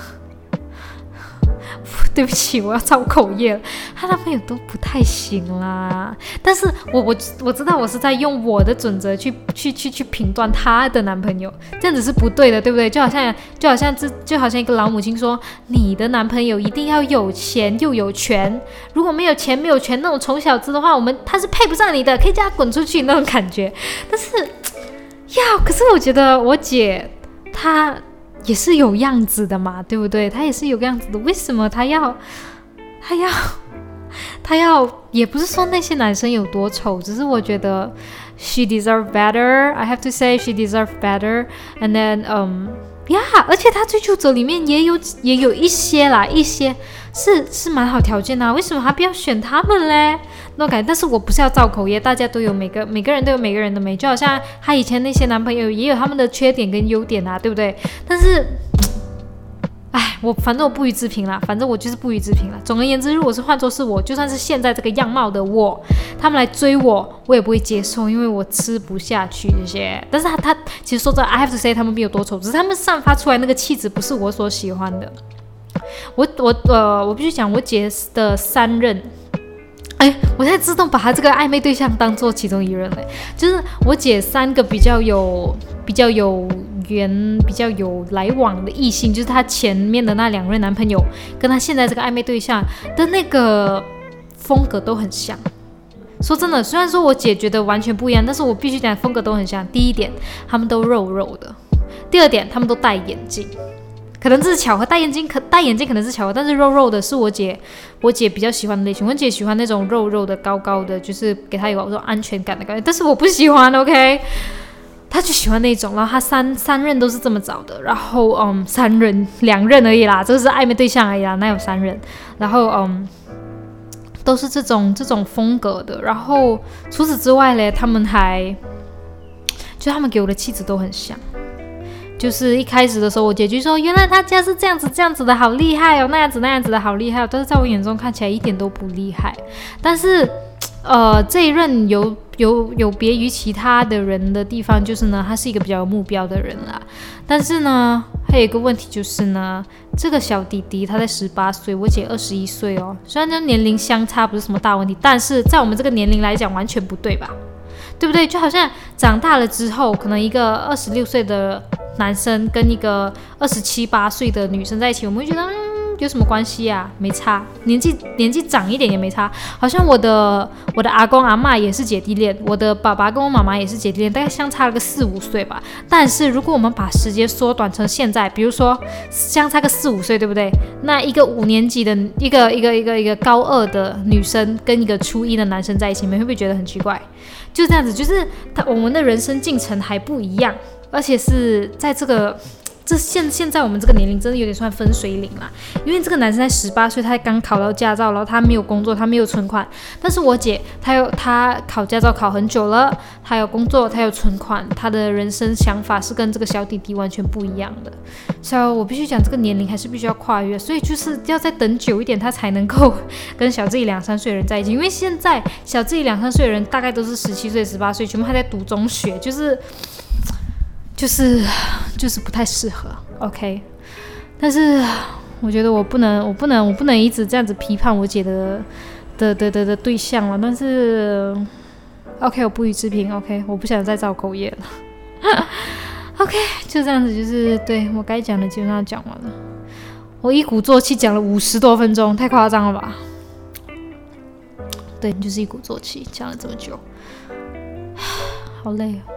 对不起，我要造口业。她男朋友都不太行啦，但是我我我知道我是在用我的准则去去去去评断她的男朋友，这样子是不对的，对不对？就好像就好像这就好像一个老母亲说，你的男朋友一定要有钱又有权，如果没有钱没有权那种穷小子的话，我们他是配不上你的，可以叫他滚出去那种感觉。但是 呀，可是我觉得我姐她。也是有样子的嘛，对不对？他也是有个样子的，为什么他要他要他要？也不是说那些男生有多丑，只是我觉得 she deserve better. I have to say she deserve better. And then, um, yeah，而且他追求者里面也有也有一些啦，一些是是蛮好条件的，为什么他不要选他们嘞？那种感觉。但是我不是要造口业，大家都有每个每个人都有每个人的美，就好像她以前那些男朋友也有他们的缺点跟优点啊，对不对？但是。哎，我反正我不予置评啦，反正我就是不予置评了。总而言之，如果是换作是我，就算是现在这个样貌的我，他们来追我，我也不会接受，因为我吃不下去这些。但是他他其实说真，I have to say 他们没有多丑，只是他们散发出来那个气质不是我所喜欢的。我我呃，我必须讲，我姐的三任，哎，我现在自动把他这个暧昧对象当做其中一任嘞，就是我姐三个比较有比较有。缘比较有来往的异性，就是她前面的那两任男朋友，跟她现在这个暧昧对象的那个风格都很像。说真的，虽然说我姐觉得完全不一样，但是我必须讲风格都很像。第一点，他们都肉肉的；第二点，他们都戴眼镜，可能这是巧合。戴眼镜可戴眼镜可能是巧合，但是肉肉的是我姐，我姐比较喜欢的类型。我姐喜欢那种肉肉的、高高的，就是给她有种安全感的感觉。但是我不喜欢，OK。他就喜欢那种，然后他三三任都是这么找的，然后嗯，三任两任而已啦，这是暧昧对象而已啦，哪有三任？然后嗯，都是这种这种风格的。然后除此之外嘞，他们还就他们给我的气质都很像。就是一开始的时候，我姐就说，原来他家是这样子这样子的，好厉害哦，那样子那样子的好厉害。但是在我眼中看起来一点都不厉害。但是呃，这一任有。有有别于其他的人的地方，就是呢，他是一个比较有目标的人啦。但是呢，还有一个问题就是呢，这个小弟弟他在十八岁，我姐二十一岁哦。虽然这年龄相差不是什么大问题，但是在我们这个年龄来讲，完全不对吧？对不对？就好像长大了之后，可能一个二十六岁的男生跟一个二十七八岁的女生在一起，我们会觉得。有什么关系呀？没差，年纪年纪长一点也没差。好像我的我的阿公阿妈也是姐弟恋，我的爸爸跟我妈妈也是姐弟恋，大概相差了个四五岁吧。但是如果我们把时间缩短成现在，比如说相差个四五岁，对不对？那一个五年级的一个一个一个一个高二的女生跟一个初一的男生在一起，你们会不会觉得很奇怪？就这样子，就是他我们的人生进程还不一样，而且是在这个。这现现在我们这个年龄真的有点算分水岭啦，因为这个男生才十八岁，他刚考到驾照，然后他没有工作，他没有存款。但是我姐，她有她考驾照考很久了，她有工作，她有存款，她的人生想法是跟这个小弟弟完全不一样的。所以，我必须讲，这个年龄还是必须要跨越，所以就是要再等久一点，他才能够 跟小自己两三岁的人在一起。因为现在小自己两三岁的人大概都是十七岁、十八岁，全部还在读中学，就是。就是就是不太适合，OK。但是我觉得我不能，我不能，我不能一直这样子批判我姐的的的的的对象了。但是 OK，我不予置评，OK。我不想再造口业了，OK。就这样子，就是对我该讲的基本上讲完了。我一鼓作气讲了五十多分钟，太夸张了吧？对，就是一鼓作气讲了这么久，好累啊。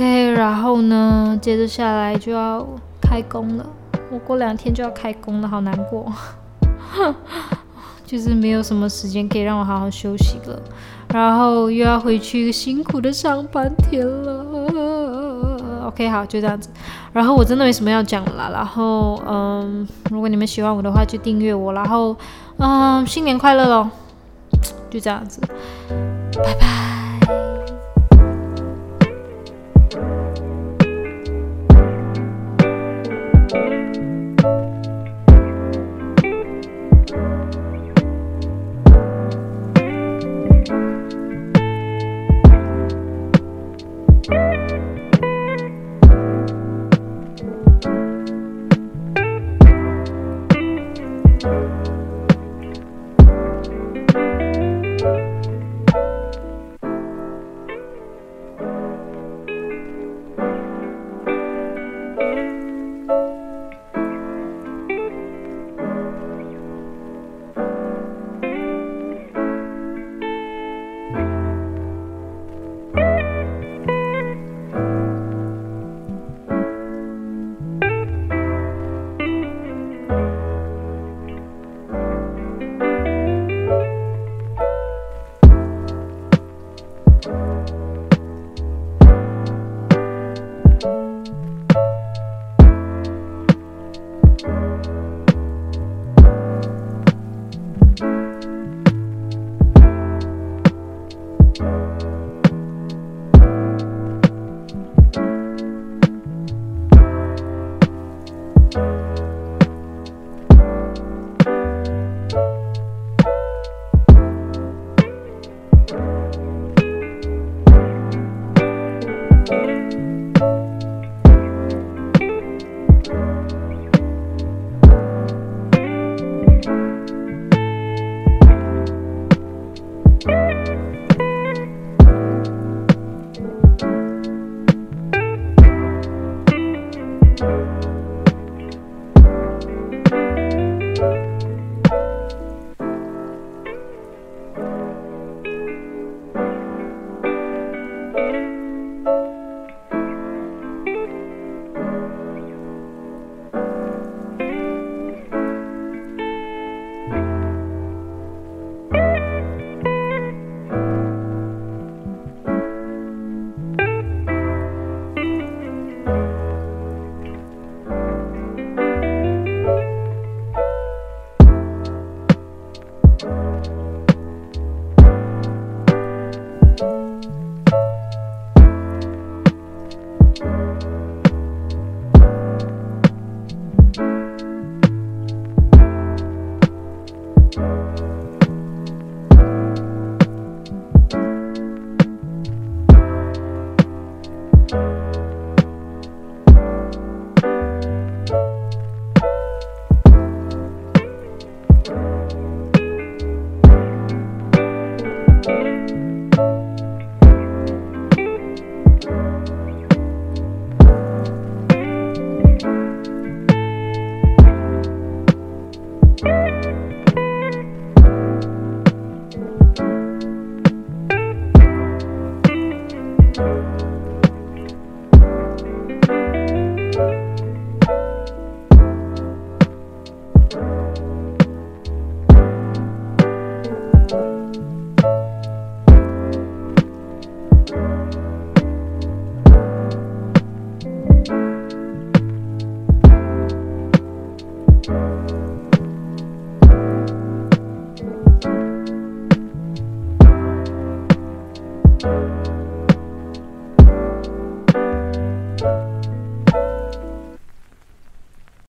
OK，然后呢，接着下来就要开工了。我过两天就要开工了，好难过，就是没有什么时间可以让我好好休息了。然后又要回去辛苦的上班天了。OK，好，就这样子。然后我真的没什么要讲了。然后，嗯，如果你们喜欢我的话，就订阅我。然后，嗯，新年快乐喽！就这样子，拜拜。